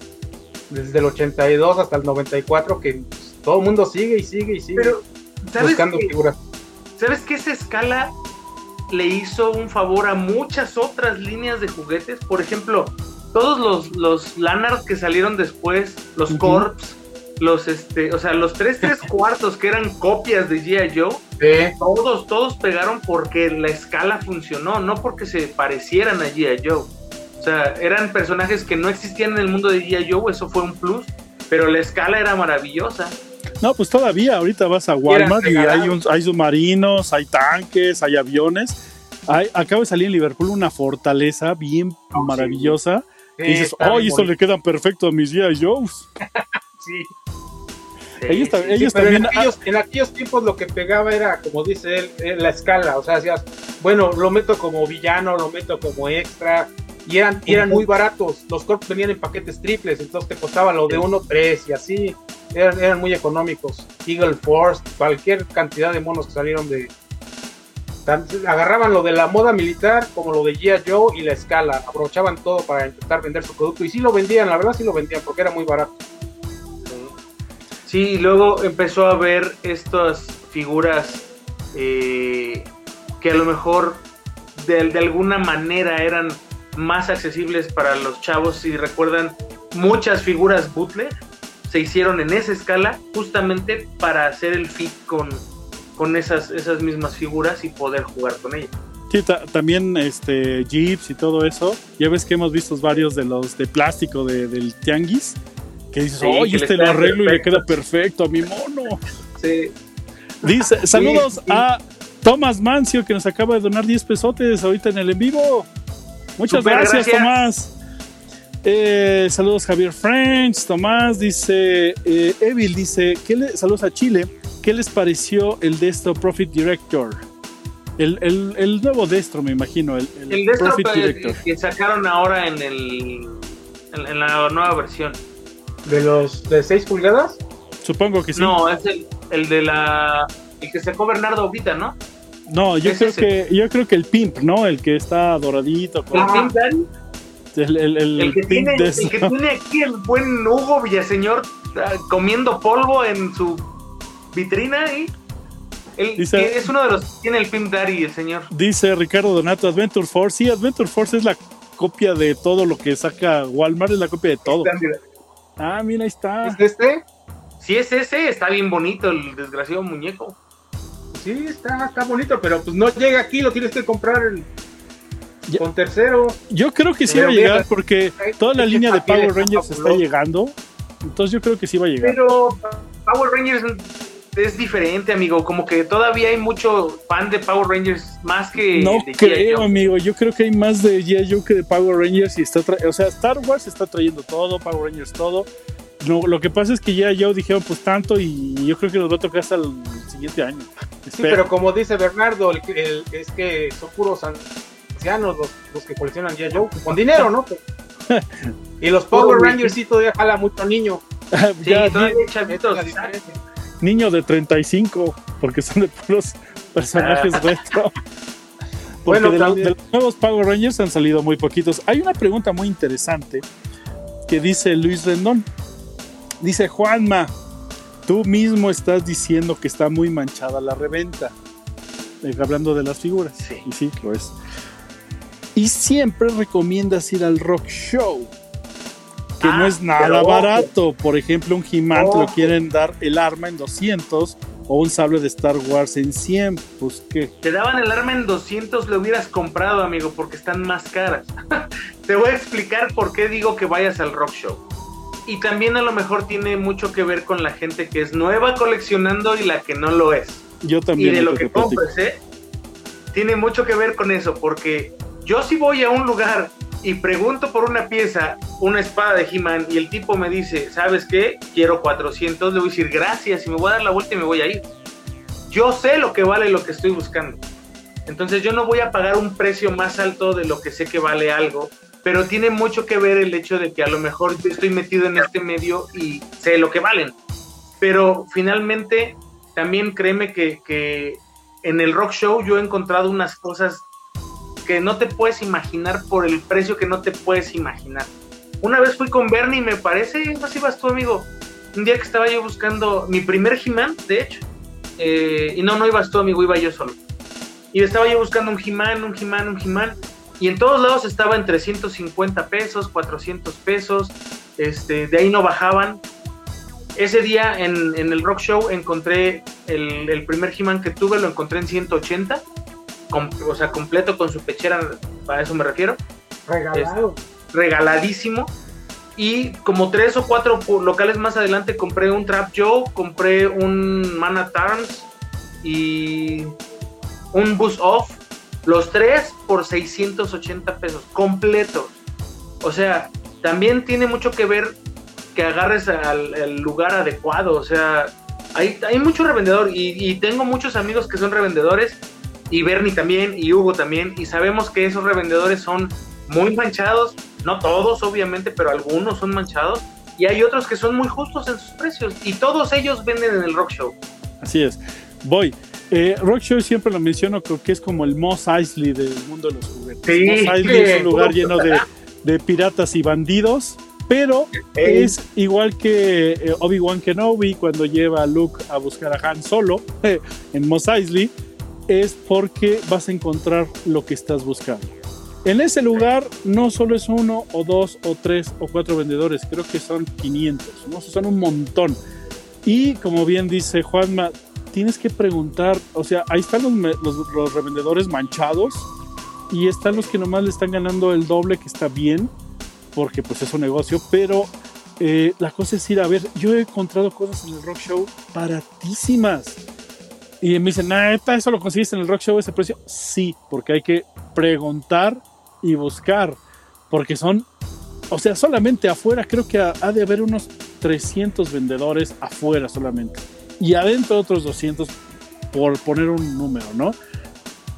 desde el 82 hasta el 94, que pues, todo el mundo sigue y sigue y sigue buscando figuras. ¿Sabes que esa escala le hizo un favor a muchas otras líneas de juguetes? Por ejemplo, todos los, los Lanard que salieron después, los Corps, los este, o sea, los tres tres *laughs* cuartos que eran copias de G.I. Joe, todos, todos pegaron porque la escala funcionó, no porque se parecieran a G.I. Joe. O sea, eran personajes que no existían en el mundo de G.I. Joe, eso fue un plus, pero la escala era maravillosa. No, pues todavía, ahorita vas a Walmart y hay, hay submarinos, hay tanques, hay aviones. Hay, acaba de salir en Liverpool una fortaleza bien oh, maravillosa. y dices, oh, eso le quedan perfecto a mis G.I. Joes. *laughs* sí. ellos, también. En aquellos, tiempos lo que pegaba era, como dice él, la escala. O sea, hacías, bueno, lo meto como villano, lo meto como extra. Y eran, eran muy baratos. Los corpos venían en paquetes triples, entonces te costaba lo de uno, tres y así eran, muy económicos. Eagle Force, cualquier cantidad de monos que salieron de. Agarraban lo de la moda militar como lo de G.I. Joe y la escala. Aprovechaban todo para intentar vender su producto. Y sí lo vendían, la verdad sí lo vendían porque era muy barato. Sí, luego empezó a ver estas figuras eh, que a lo mejor de, de alguna manera eran más accesibles para los chavos. Si recuerdan, muchas figuras bootleg se hicieron en esa escala justamente para hacer el fit con, con esas, esas mismas figuras y poder jugar con ellas. Sí, también este Jeeps y todo eso. Ya ves que hemos visto varios de los de plástico del Tianguis. Que dices, oye, este lo arreglo y le queda perfecto a mi mono. Sí. Dice, saludos a Tomás Mancio que nos acaba de donar 10 pesotes ahorita en el en vivo. Muchas gracias, Tomás. Eh, saludos Javier French, Tomás dice, eh, Evil dice, ¿qué le, saludos a Chile, ¿qué les pareció el Destro Profit Director? El, el, nuevo Destro, me imagino, el, el, Destro Profit Director. que sacaron ahora en, el, en, la nueva versión. ¿De los de 6 pulgadas? Supongo que sí. No, es el, de la... El que sacó Bernardo Vita, ¿no? No, yo creo que yo creo que el Pimp, ¿no? El que está doradito. Con... ¿El Pimp el, que tiene, aquí el buen Hugo Villaseñor ah, comiendo polvo en su vitrina y es uno de los que tiene el Pimp Daddy, el señor. Dice Ricardo Donato, Adventure Force. Sí, Adventure Force es la copia de todo lo que saca Walmart, es la copia de todo. Ah, mira, ahí está. ¿Es este? Sí, es ese, está bien bonito el desgraciado muñeco. Sí, está, está bonito, pero pues no llega aquí, lo tienes que comprar el con tercero. Yo creo que sí va a llegar porque toda la línea de Power Rangers está llegando. Entonces yo creo que sí va a llegar. Pero Power Rangers es diferente, amigo. Como que todavía hay mucho fan de Power Rangers más que. No creo, amigo. Yo creo que hay más de G.I. Joe que de Power Rangers. Y está o sea, Star Wars está trayendo todo, Power Rangers todo. No, lo que pasa es que ya yo dijeron pues tanto y yo creo que nos va a tocar hasta el siguiente año. Sí, pero como dice Bernardo, es que son puros los, que coleccionan ya Joe, con dinero, ¿no? *laughs* y los Power Rangers sí todavía jala mucho niño. *laughs* sí, Niño de 35, porque son de puros personajes retro. *laughs* Porque bueno, de, los nuevos Power Rangers han salido muy poquitos. Hay una pregunta muy interesante que dice Luis Rendón. Dice Juanma, tú mismo estás diciendo que está muy manchada la reventa. Eh, hablando de las figuras. Sí. Y sí, lo es. Y siempre recomiendas ir al rock show, que no ah, es nada barato. Por ejemplo, un he lo quieren dar el arma en 200 o un sable de Star Wars en 100, pues qué. Te daban el arma en 200, lo hubieras comprado, amigo, porque están más caras. *laughs* Te voy a explicar por qué digo que vayas al rock show. Y también a lo mejor tiene mucho que ver con la gente que es nueva coleccionando y la que no lo es. Yo también. Y de lo que compres, ¿eh? Tiene mucho que ver con eso, porque yo si voy a un lugar y pregunto por una pieza, una espada de He-Man, y el tipo me dice, ¿sabes qué? Quiero 400, le voy a decir gracias y me voy a dar la vuelta y me voy a ir. Yo sé lo que vale lo que estoy buscando. Entonces yo no voy a pagar un precio más alto de lo que sé que vale algo, pero tiene mucho que ver el hecho de que a lo mejor yo estoy metido en este medio y sé lo que valen. Pero finalmente, también créeme que, que en el rock show yo he encontrado unas cosas que no te puedes imaginar por el precio que no te puedes imaginar. Una vez fui con Bernie, me parece, no sé si vas tú, amigo. Un día que estaba yo buscando mi primer He-Man, de hecho. Eh, y no, no ibas tú, amigo, iba yo solo. Y estaba yo buscando un He-Man, un He-Man, un He-Man. Y en todos lados estaba en 350 pesos, 400 pesos. Este, de ahí no bajaban. Ese día en, el Rock Show encontré el, el primer He-Man que tuve, lo encontré en 180 o sea, completo con su pechera, para eso me refiero. Regalado. regaladísimo. Y como tres o cuatro locales más adelante compré un Trap Joe, compré un Mana Tarns y un Bus Off. Los tres por 680 pesos, completos. O sea, también tiene mucho que ver que agarres al, lugar adecuado. O sea, hay, hay mucho revendedor y, y, tengo muchos amigos que son revendedores y Bernie también, y Hugo también, y sabemos que esos revendedores son muy manchados, no todos obviamente, pero algunos son manchados, y hay otros que son muy justos en sus precios, y todos ellos venden en el Rock Show. Así es. Voy. Eh, Rock Show siempre lo menciono, creo que es como el Moss Eisley del mundo de los juguetes. Sí, Moss Eisley es un lugar lleno de, de piratas y bandidos, pero es igual que eh, Obi-Wan Kenobi cuando lleva a Luke a buscar a Han Solo *laughs* en Moss Eisley es porque vas a encontrar lo que estás buscando. En ese lugar no solo es uno o dos o tres o cuatro vendedores, creo que son 500, ¿no? son un montón. Y como bien dice Juanma, tienes que preguntar, o sea, ahí están los, revendedores manchados y están los que nomás le están ganando el doble, que está bien, porque pues es un negocio, pero eh, la cosa es ir a ver, yo he encontrado cosas en el rock show baratísimas y me dicen, nah, ¿eso lo conseguiste en el rock show ese precio? Sí, porque hay que preguntar y buscar, porque son, o sea, solamente afuera creo que ha, de haber unos 300 vendedores afuera solamente. Y adentro otros 200 por poner un número, ¿no?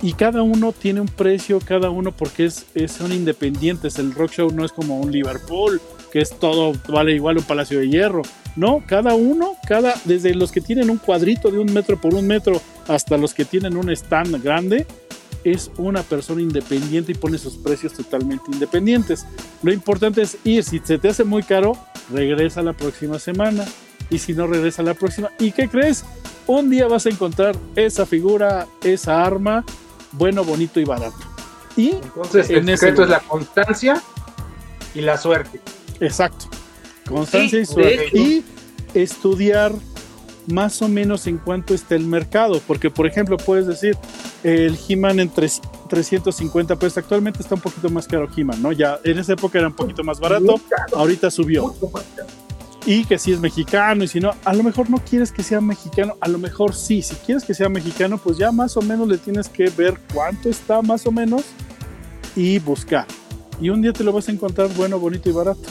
Y cada uno tiene un precio, cada uno porque es, son independientes. El rock show no es como un Liverpool, que es todo, vale igual un Palacio de Hierro no, cada uno, cada, desde los que tienen un cuadrito de un metro por un metro hasta los que tienen un stand grande, es una persona independiente y pone sus precios totalmente independientes. Lo importante es ir, si se te hace muy caro, regresa la próxima semana. Y si no, regresa la próxima. ¿Y qué crees? Un día vas a encontrar esa figura, esa arma, bueno, bonito y barato. Y entonces el secreto es la constancia y la suerte. Exacto. Constancia y suerte. Y estudiar más o menos en cuánto está el mercado, porque por ejemplo puedes decir el He-Man en 350 pesos, actualmente está un poquito más caro He-Man, ¿no? Ya en esa época era un poquito más barato, ahorita subió. Y que si es mexicano y si no, a lo mejor no quieres que sea mexicano, a lo mejor sí, si quieres que sea mexicano, pues ya más o menos le tienes que ver cuánto está más o menos y buscar. Y un día te lo vas a encontrar bueno, bonito y barato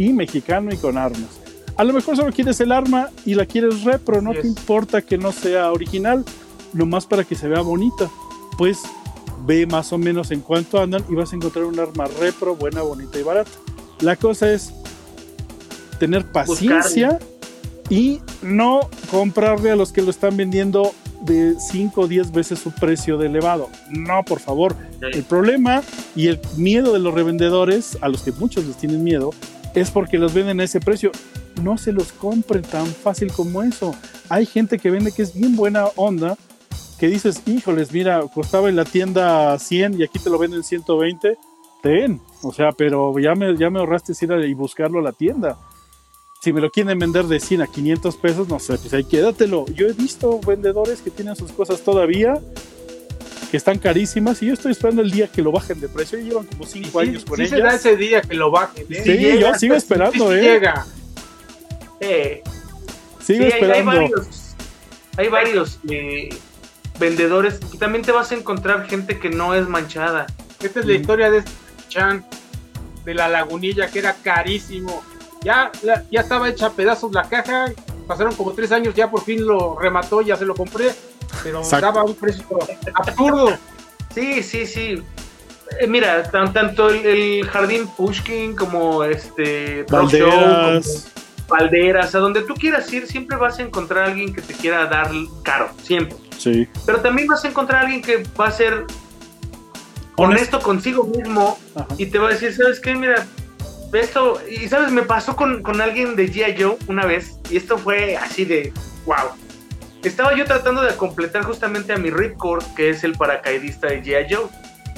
y mexicano y con armas. A lo mejor solo quieres el arma y la quieres repro, no te importa que no sea original, nomás para que se vea bonita. Pues ve más o menos en cuánto andan y vas a encontrar un arma repro, buena, bonita y barata. La cosa es tener paciencia y no comprarle a los que lo están vendiendo de 5 o 10 veces su precio de elevado. No, por favor. El problema y el miedo de los revendedores, a los que muchos les tienen miedo, es porque los venden a ese precio. No se los compren tan fácil como eso. Hay gente que vende que es bien buena onda, que dices, híjoles, mira, costaba en la tienda 100 y aquí te lo venden 120. Ten, o sea, pero ya me, ya me ahorraste ir a y buscarlo a la tienda. si me lo quieren vender de 100 a 500 pesos, no sé, pues ahí quédatelo. Yo he visto vendedores que tienen sus cosas todavía que están carísimas y yo estoy esperando el día que lo bajen de precio. Y llevan como 5 años con sí ellas. se da ese día que lo bajen. ¿eh? Sí, yo sigo esperando, ¿eh? llega. Eh, Sigo sí, hay- hay, esperando. varios, hay varios eh, vendedores y también te vas a encontrar gente que no es manchada. Esta es la historia de este Chan de la lagunilla que era carísimo. Ya, ya estaba hecha a pedazos la caja. Pasaron como tres años, ya por fin lo remató, ya se lo compré. Pero Exacto. daba un precio absurdo. Sí, sí, sí. Eh, mira, tan- tanto el, el jardín Pushkin como este Valderas. Valderas, a donde tú quieras ir, siempre vas a encontrar a alguien que te quiera dar caro, siempre. Sí. Pero también vas a encontrar a alguien que va a ser honesto consigo mismo Ajá. y te va a decir, ¿sabes qué? Mira, esto, y sabes, me pasó con, con alguien de G.I. Joe una vez, y esto fue así de, wow. Estaba yo tratando de completar justamente a mi Ripcord, que es el paracaidista de G.I. Joe.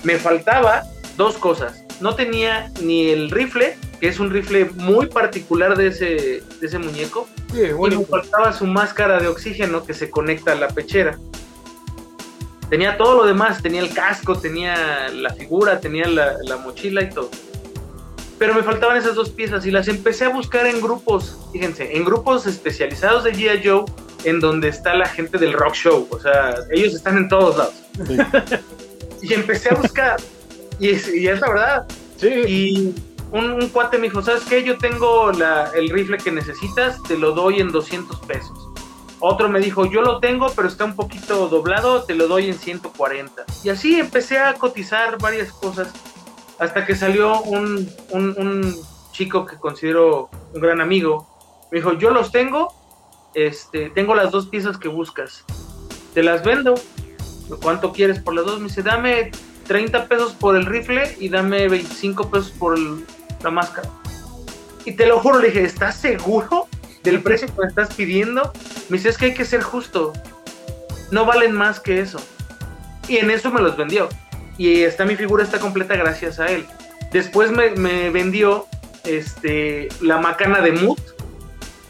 Me faltaba dos cosas. No tenía ni el rifle, que es un rifle muy particular de ese, de ese muñeco, Sí, y bueno, me faltaba su máscara de oxígeno que se conecta a la pechera. Tenía todo lo demás, tenía el casco, tenía la figura, tenía la, la mochila y todo. Pero me faltaban esas dos piezas y las empecé a buscar en grupos, fíjense, en grupos especializados de G.I. Joe, en donde está la gente del rock show. O sea, ellos están en todos lados. Sí. *laughs* Y empecé a buscar, y es, y es la verdad, sí, y un, un cuate me dijo, ¿sabes qué? Yo tengo la- el rifle que necesitas, te lo doy en 200 pesos. Otro me dijo, yo lo tengo, pero está un poquito doblado, te lo doy en 140. Y así empecé a cotizar varias cosas hasta que salió un, un- un chico que considero un gran amigo. Me dijo, yo los tengo, este, tengo las dos piezas que buscas. Te las vendo. ¿Cuánto quieres por las dos? Me dice, dame 30 pesos por el rifle y dame 25 pesos por el- la máscara. Y te lo juro, le dije, ¿estás seguro del precio que me estás pidiendo? Me dice, es que hay que ser justo. No valen más que eso. Y en eso me los vendió. Y está mi figura está completa gracias a él. Después me, me vendió este, la macana de Mood.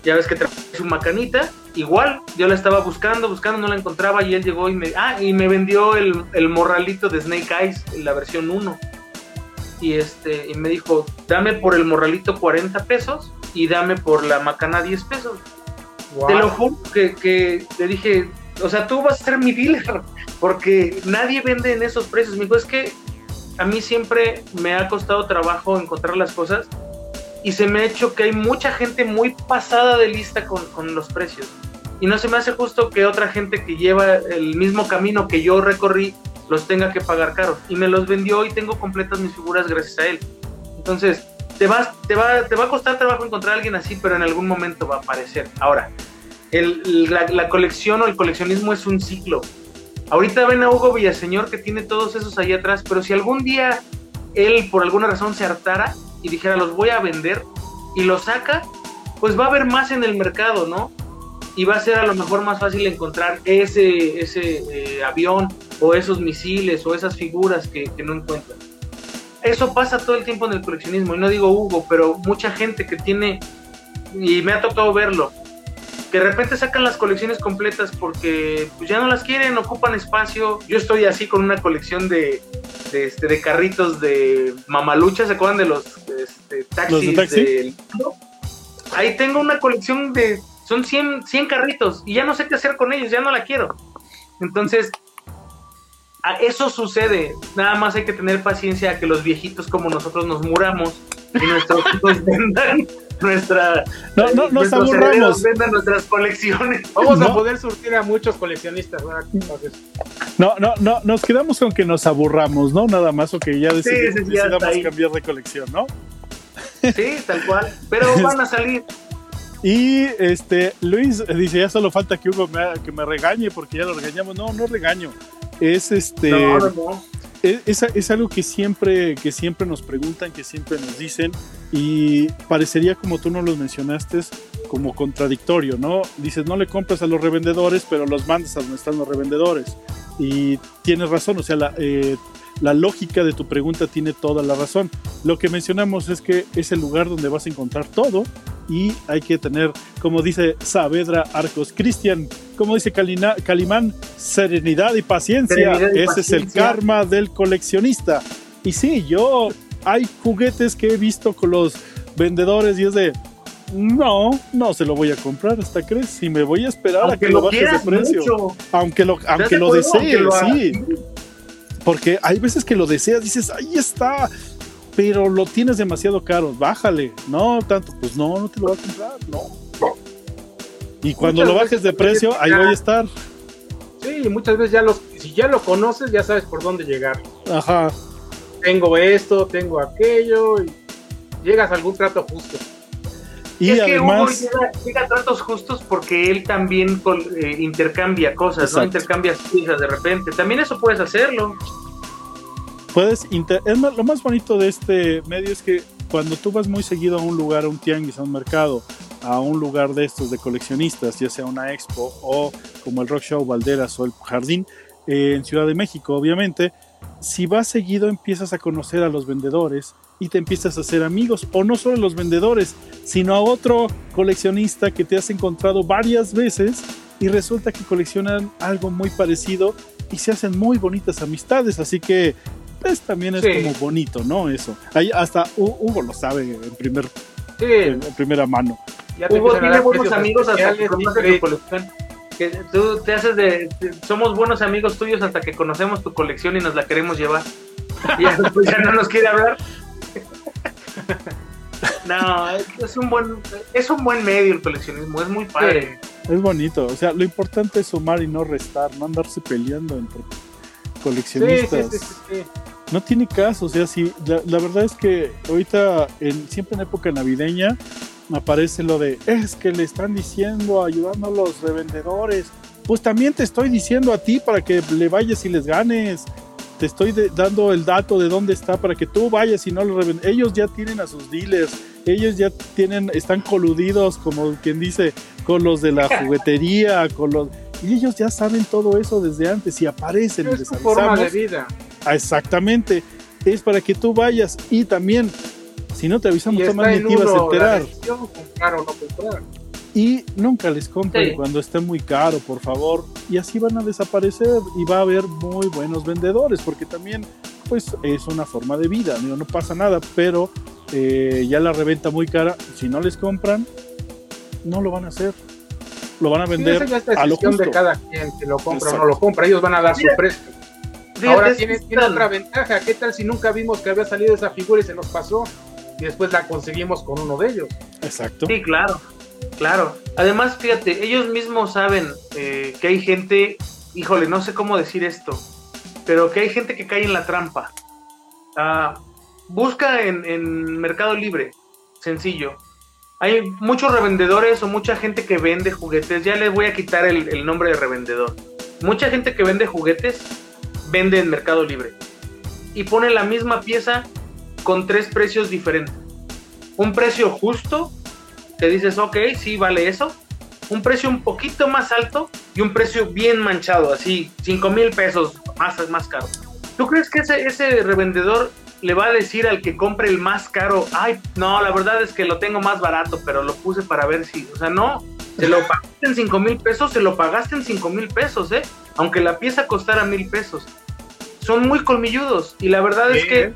Ya ves que trae su macanita. Igual, yo la estaba buscando, buscando, no la encontraba y él llegó y me, ah, y me vendió el, el morralito de Snake Eyes, la versión 1. Y, este, y me dijo, dame por el morralito 40 pesos y dame por la macana 10 pesos. wow. Te lo juro que, que le dije, o sea, tú vas a ser mi dealer, *laughs* porque nadie vende en esos precios. Me dijo, es que a mí siempre me ha costado trabajo encontrar las cosas y se me ha hecho que hay mucha gente muy pasada de lista con, con los precios. Y no se me hace justo que otra gente que lleva el mismo camino que yo recorrí los tenga que pagar caros. Y me los vendió y tengo completas mis figuras gracias a él. Entonces, te, vas, te, va, te va a costar trabajo encontrar a alguien así, pero en algún momento va a aparecer. Ahora, el, la, colección o el coleccionismo es un ciclo. Ahorita ven a Hugo Villaseñor que tiene todos esos ahí atrás, pero si algún día él por alguna razón se hartara y dijera los voy a vender y los saca, pues va a haber más en el mercado, ¿no? Y va a ser a lo mejor más fácil encontrar ese, ese eh, avión o esos misiles o esas figuras que, que no encuentran. Eso pasa todo el tiempo en el coleccionismo, y no digo Hugo, pero mucha gente que tiene, y me ha tocado verlo, que de repente sacan las colecciones completas porque pues, ya no las quieren, ocupan espacio. Yo estoy así con una colección de, de, este, de carritos de mamalucha, ¿se acuerdan de los este, taxis? ¿Los de taxi? del- Ahí tengo una colección de, son 100, 100 carritos y ya no sé qué hacer con ellos, ya no la quiero. Entonces, a eso sucede. Nada más hay que tener paciencia a que los viejitos como nosotros nos muramos y nuestros hijos *laughs* vendan nuestra No, no, nos nuestros aburramos. nuestras colecciones. Vamos a poder surtir a muchos coleccionistas. ¿verdad? Entonces, No, no, no, nos quedamos con que nos aburramos, ¿no? Nada más, o que ya decidimos, sí, cambiar de colección, ¿no? Sí, tal cual. Pero *laughs* van a salir. Y este Luis dice, ya solo falta que Hugo me, que me regañe porque ya lo regañamos. No, no regaño. Es este No, no, no. Es, es- algo que siempre, que siempre nos preguntan, que siempre nos dicen, y parecería como tú nos los mencionaste, como contradictorio, ¿no? Dices, no le compras a los revendedores, pero los mandas a donde están los revendedores. Y tienes razón, o sea, la, eh, la lógica de tu pregunta tiene toda la razón. Lo que mencionamos es que es el lugar donde vas a encontrar todo y hay que tener, como dice Saavedra Arcos, Cristian, como dice Calimán, serenidad y paciencia. Ese es el karma del coleccionista. Y sí, yo hay juguetes que he visto con los vendedores y es de, no, no se lo voy a comprar, ¿hasta crees? Si me voy a esperar a que lo, bajes de precio. Aunque lo, aunque lo desees, sí. Porque hay veces que lo deseas, dices, ahí está, pero lo tienes demasiado caro, bájale. No, tanto, pues no, no te lo voy a comprar, no. Y cuando lo bajes de precio, ahí voy a estar. Sí, muchas veces ya los, si ya lo conoces, ya sabes por dónde llegar. Ajá. Tengo esto, tengo aquello, y llegas a algún trato justo. Y es además, que Hugo llega, a tratos justos porque él también eh, intercambia cosas, ¿no? Intercambia cosas de repente. También eso puedes hacerlo. Puedes, es lo más bonito de este medio es que cuando tú vas muy seguido a un lugar, a un tianguis, a un mercado, a un lugar de estos de coleccionistas, ya sea una expo o como el Rock Show Valderas o el Jardín, eh, en Ciudad de México, obviamente, si vas seguido empiezas a conocer a los vendedores y te empiezas a hacer amigos, o no solo a los vendedores, sino a otro coleccionista que te has encontrado varias veces y resulta que coleccionan algo muy parecido y se hacen muy bonitas amistades, así que pues también es como bonito, ¿no? Eso. Ahí hasta Hugo lo sabe en primer en, primera mano. Hugo tiene buenos amigos hasta que conoce tu colección. Que tú te haces de, somos buenos amigos tuyos hasta que conocemos tu colección y nos la queremos llevar. Y ya, pues ya no nos quiere hablar. *laughs* No, es un buen es un buen medio el coleccionismo, es muy padre. es bonito, o sea, lo importante es sumar y no restar, no andarse peleando entre coleccionistas. Sí, sí, no tiene caso, o sea, si la, verdad es que ahorita, en, siempre en época navideña, aparece lo de, es que le están diciendo, ayudando a los revendedores. Pues también te estoy diciendo a ti para que le vayas y les ganes. Te estoy dando el dato de dónde está para que tú vayas y no lo revendes. Ellos ya tienen a sus dealers, ellos ya tienen, están coludidos, como quien dice, con los de la *laughs* juguetería, con los y ellos ya saben todo eso desde antes y aparecen. Es su forma de vida. Exactamente. Es para que tú vayas y también, si no te avisamos, tú más ni te ibas a enterar. Y nunca les compren cuando esté muy caro, por favor. Y así van a desaparecer y va a haber muy buenos vendedores, porque también pues es una forma de vida, no, no pasa nada, pero eh, ya la reventa muy cara, si no les compran, no lo van a hacer lo van a vender a lo justo. de cada quien, si lo compra o no lo compra, ellos van a dar su precio. Ahora tiene, otra ventaja, ¿qué tal si nunca vimos que había salido esa figura y se nos pasó? Y después la conseguimos con uno de ellos. Exacto. Sí, claro, claro. Además, fíjate, ellos mismos saben eh, que hay gente, híjole, no sé cómo decir esto, pero que hay gente que cae en la trampa. Ah, busca en, en Mercado Libre, sencillo, hay muchos revendedores o mucha gente que vende juguetes, ya les voy a quitar el, nombre de revendedor. Mucha gente que vende juguetes vende en Mercado Libre y pone la misma pieza con tres precios diferentes. Un precio justo, que dices, ok, sí, vale eso. Un precio un poquito más alto y un precio bien manchado, así, 5 mil pesos más, más caro. ¿Tú crees que ese, ese revendedor le va a decir al que compre el más caro, ay, no, la verdad es que lo tengo más barato, pero lo puse para ver si, o sea, no, se lo pagaste en 5 mil pesos, se lo pagaste en 5 mil pesos, ¿eh? Aunque la pieza costara mil pesos. Son muy colmilludos y la verdad es que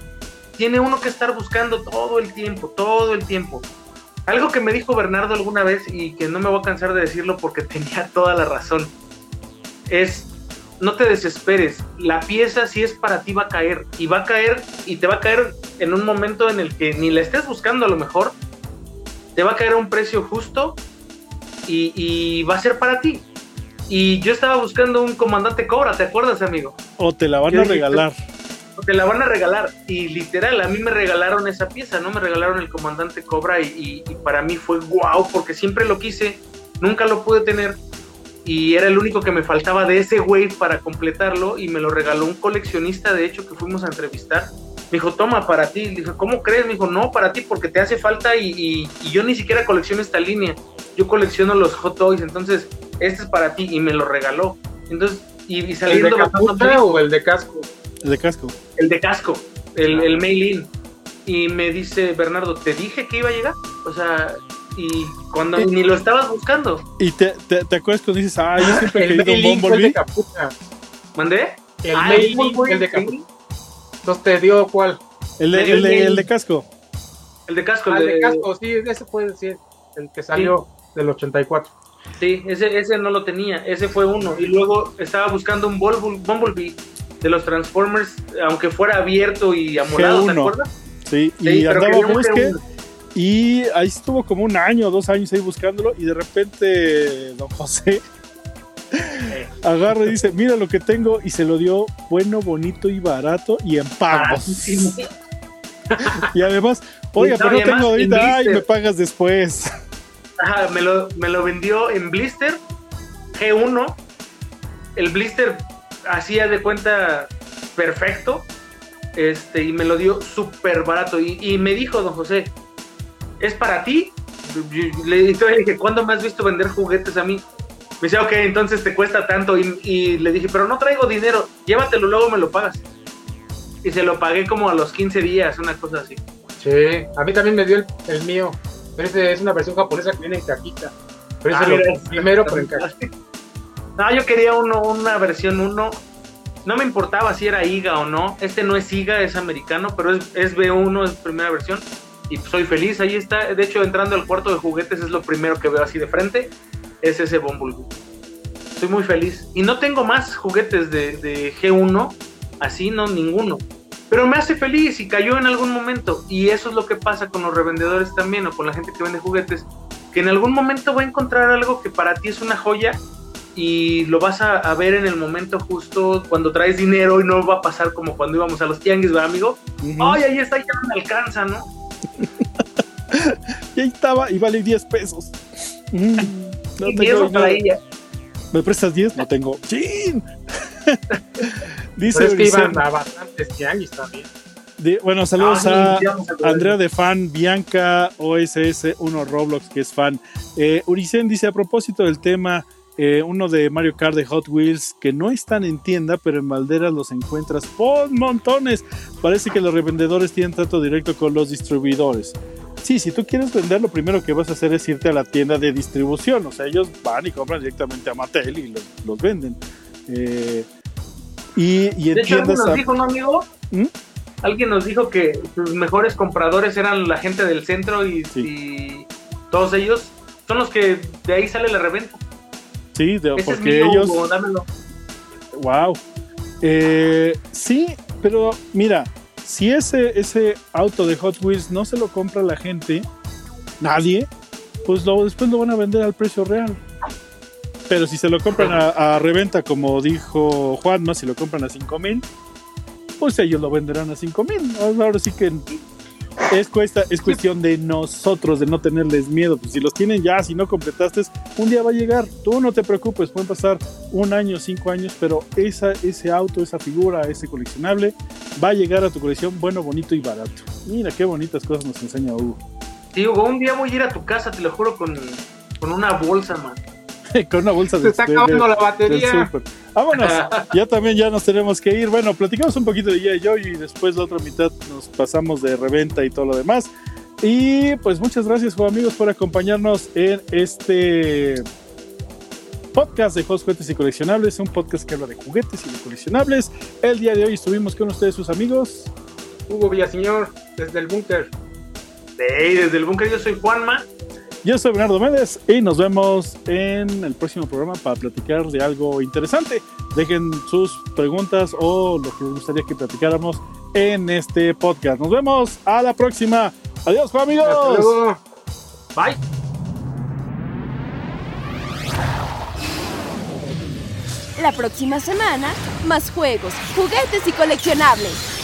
tiene uno que estar buscando todo el tiempo, todo el tiempo. Algo que me dijo Bernardo alguna vez y que no me voy a cansar de decirlo porque *laughs* tenía toda la razón, es no te desesperes. La pieza, si es para ti, va a caer. Y va a caer, y te va a caer en un momento en el que ni la estés buscando a lo mejor. Te va a caer a un precio justo y, va a ser para ti. Y yo estaba buscando un comandante Cobra, ¿te acuerdas, amigo? O te la van a regalar. O te la van a regalar. Y literal, a mí me regalaron esa pieza, ¿no? Me regalaron el comandante Cobra y, y para mí fue wow, porque siempre lo quise, nunca lo pude tener y era el único que me faltaba de ese wave para completarlo y me lo regaló un coleccionista de hecho que fuimos a entrevistar. Me dijo, toma, para ti. Le dije, ¿cómo crees? Me dijo, no, para ti porque te hace falta y, yo ni siquiera colecciono esta línea. Yo colecciono los Hot Toys, entonces este es para ti y me lo regaló. Entonces, y, saliendo... ¿El de o el de casco? El de casco. El de casco, el, ah. el mail-in. Y me dice, Bernardo, ¿te dije que iba a llegar? O sea, y cuando ni lo estabas buscando. Y te, te, te acuerdas cuando dices, ah, yo siempre he El querido un el de Bumblebee. Capucha. ¿Mandé? El Ah, fue el de sí. Capucha. Entonces te dio cuál? El de, el, de, el el de casco. El de casco, Ah, el el de de casco, sí, ese puede decir. El que salió del 84. Sí, ese, ese no lo tenía, ese fue uno. Y luego estaba buscando un Bumble- Bumblebee de los Transformers, aunque fuera abierto y amolado, ¿te G1. acuerdas? Sí, Sí, y andaba busque. G1. Y ahí estuvo como un año, dos años ahí buscándolo. Y de repente, don José agarra y dice: Mira lo que tengo. Y se lo dio bueno, bonito y barato y en pagos. sí. *laughs* Y además, oiga, Y pero no tengo ahorita. blister. me pagas después. Ajá, me lo, me lo vendió en blister G1. El blister hacía de cuenta perfecto. Este, y me lo dio súper barato. Y, y me dijo, don José, ¿es para ti? Le dije, ¿cuándo me has visto vender juguetes a mí? Me decía, ok, entonces te cuesta tanto. Y, y le dije, pero no traigo dinero, llévatelo, luego me lo pagas. Y se lo pagué como a los 15 días, una cosa así. Sí, a mí también me dio el, el mío. Pero ese es una versión japonesa que viene en cajita. Pero ese Ah, lo mira, compré primero, pero en caja. No, yo quería uno, una versión 1. No me importaba si era IGA o no. Este no es IGA, es americano, pero es, es B1, es primera versión. Y soy feliz, ahí está. De hecho, entrando al cuarto de juguetes es lo primero que veo así de frente. Es ese Bumblebee. Estoy muy feliz. Y no tengo más juguetes de, de G1, así no, ninguno. Pero me hace feliz y cayó en algún momento. Y eso es lo que pasa con los revendedores también o con la gente que vende juguetes. Que en algún momento va a encontrar algo que para ti es una joya y lo vas a, a ver en el momento justo cuando traes dinero y no va a pasar como cuando íbamos a los tianguis, ¿verdad, amigo? Ay, ahí está, ya no me alcanza, ¿no? *laughs* Y ahí estaba, y vale 10 pesos. Mm, no tengo para ella. ¿Me prestas 10? No tengo. ¡Chin! *laughs* Dice Pero es que Vicente- iban a bastantes tianguis también. Di- bueno, saludos Ah, a sí, ya vamos a- Andrea de fan, Bianca OSS1 Roblox, que es fan. Eh, Uricen dice a propósito del tema, eh, uno de Mario Kart de Hot Wheels, que no están en tienda, pero en Valderas los encuentras por montones. Parece que los revendedores tienen trato directo con los distribuidores. Sí, si tú quieres vender, lo primero que vas a hacer es irte a la tienda de distribución. O sea, ellos van y compran directamente a Mattel y los, los venden. Eh, y, y De hecho, alguien nos a- dijo, ¿no, amigo? ¿Mm? Alguien nos dijo que sus mejores compradores eran la gente del centro y, Sí. y todos ellos son los que de ahí sale la reventa. Sí, de- Ese es porque mío, ellos... Hugo, dámelo. Wow. Eh, sí, pero mira, si ese, ese auto de Hot Wheels no se lo compra la gente, nadie, pues lo, después lo van a vender al precio real. Pero si se lo compran a, a reventa, como dijo Juanma, si lo compran a 5 mil, pues ellos lo venderán a 5 mil. Ahora sí que es, cuesta, es cuestión de nosotros, de no tenerles miedo. Pues si los tienen ya, si no completaste, un día va a llegar. Tú no te preocupes, pueden pasar un año, cinco años, pero esa, ese auto, esa figura, ese coleccionable va a llegar a tu colección bueno, bonito y barato. Mira qué bonitas cosas nos enseña Hugo. Sí, Hugo, un día voy a ir a tu casa, te lo juro, con, con una bolsa, man. *laughs* Con una bolsa Se de, está de- acabando la del batería. Vámonos, ya también ya nos tenemos que ir. Bueno, platicamos un poquito de G.I. Joe y después la otra mitad nos pasamos de reventa y todo lo demás. Y pues muchas gracias, amigos, por acompañarnos en este podcast de Juegos, Juguetes y Coleccionables, un podcast que habla de juguetes y de coleccionables. El día de hoy estuvimos con ustedes, sus amigos. Hugo Villaseñor, desde el búnker. Hey, desde el búnker yo soy Juanma. Yo soy Bernardo Méndez y nos vemos en el próximo programa para platicar de algo interesante. Dejen sus preguntas o lo que les gustaría que platicáramos en este podcast. Nos vemos a la próxima. Adiós, Hasta amigos. luego. Bye. La próxima semana, más juegos, juguetes y coleccionables.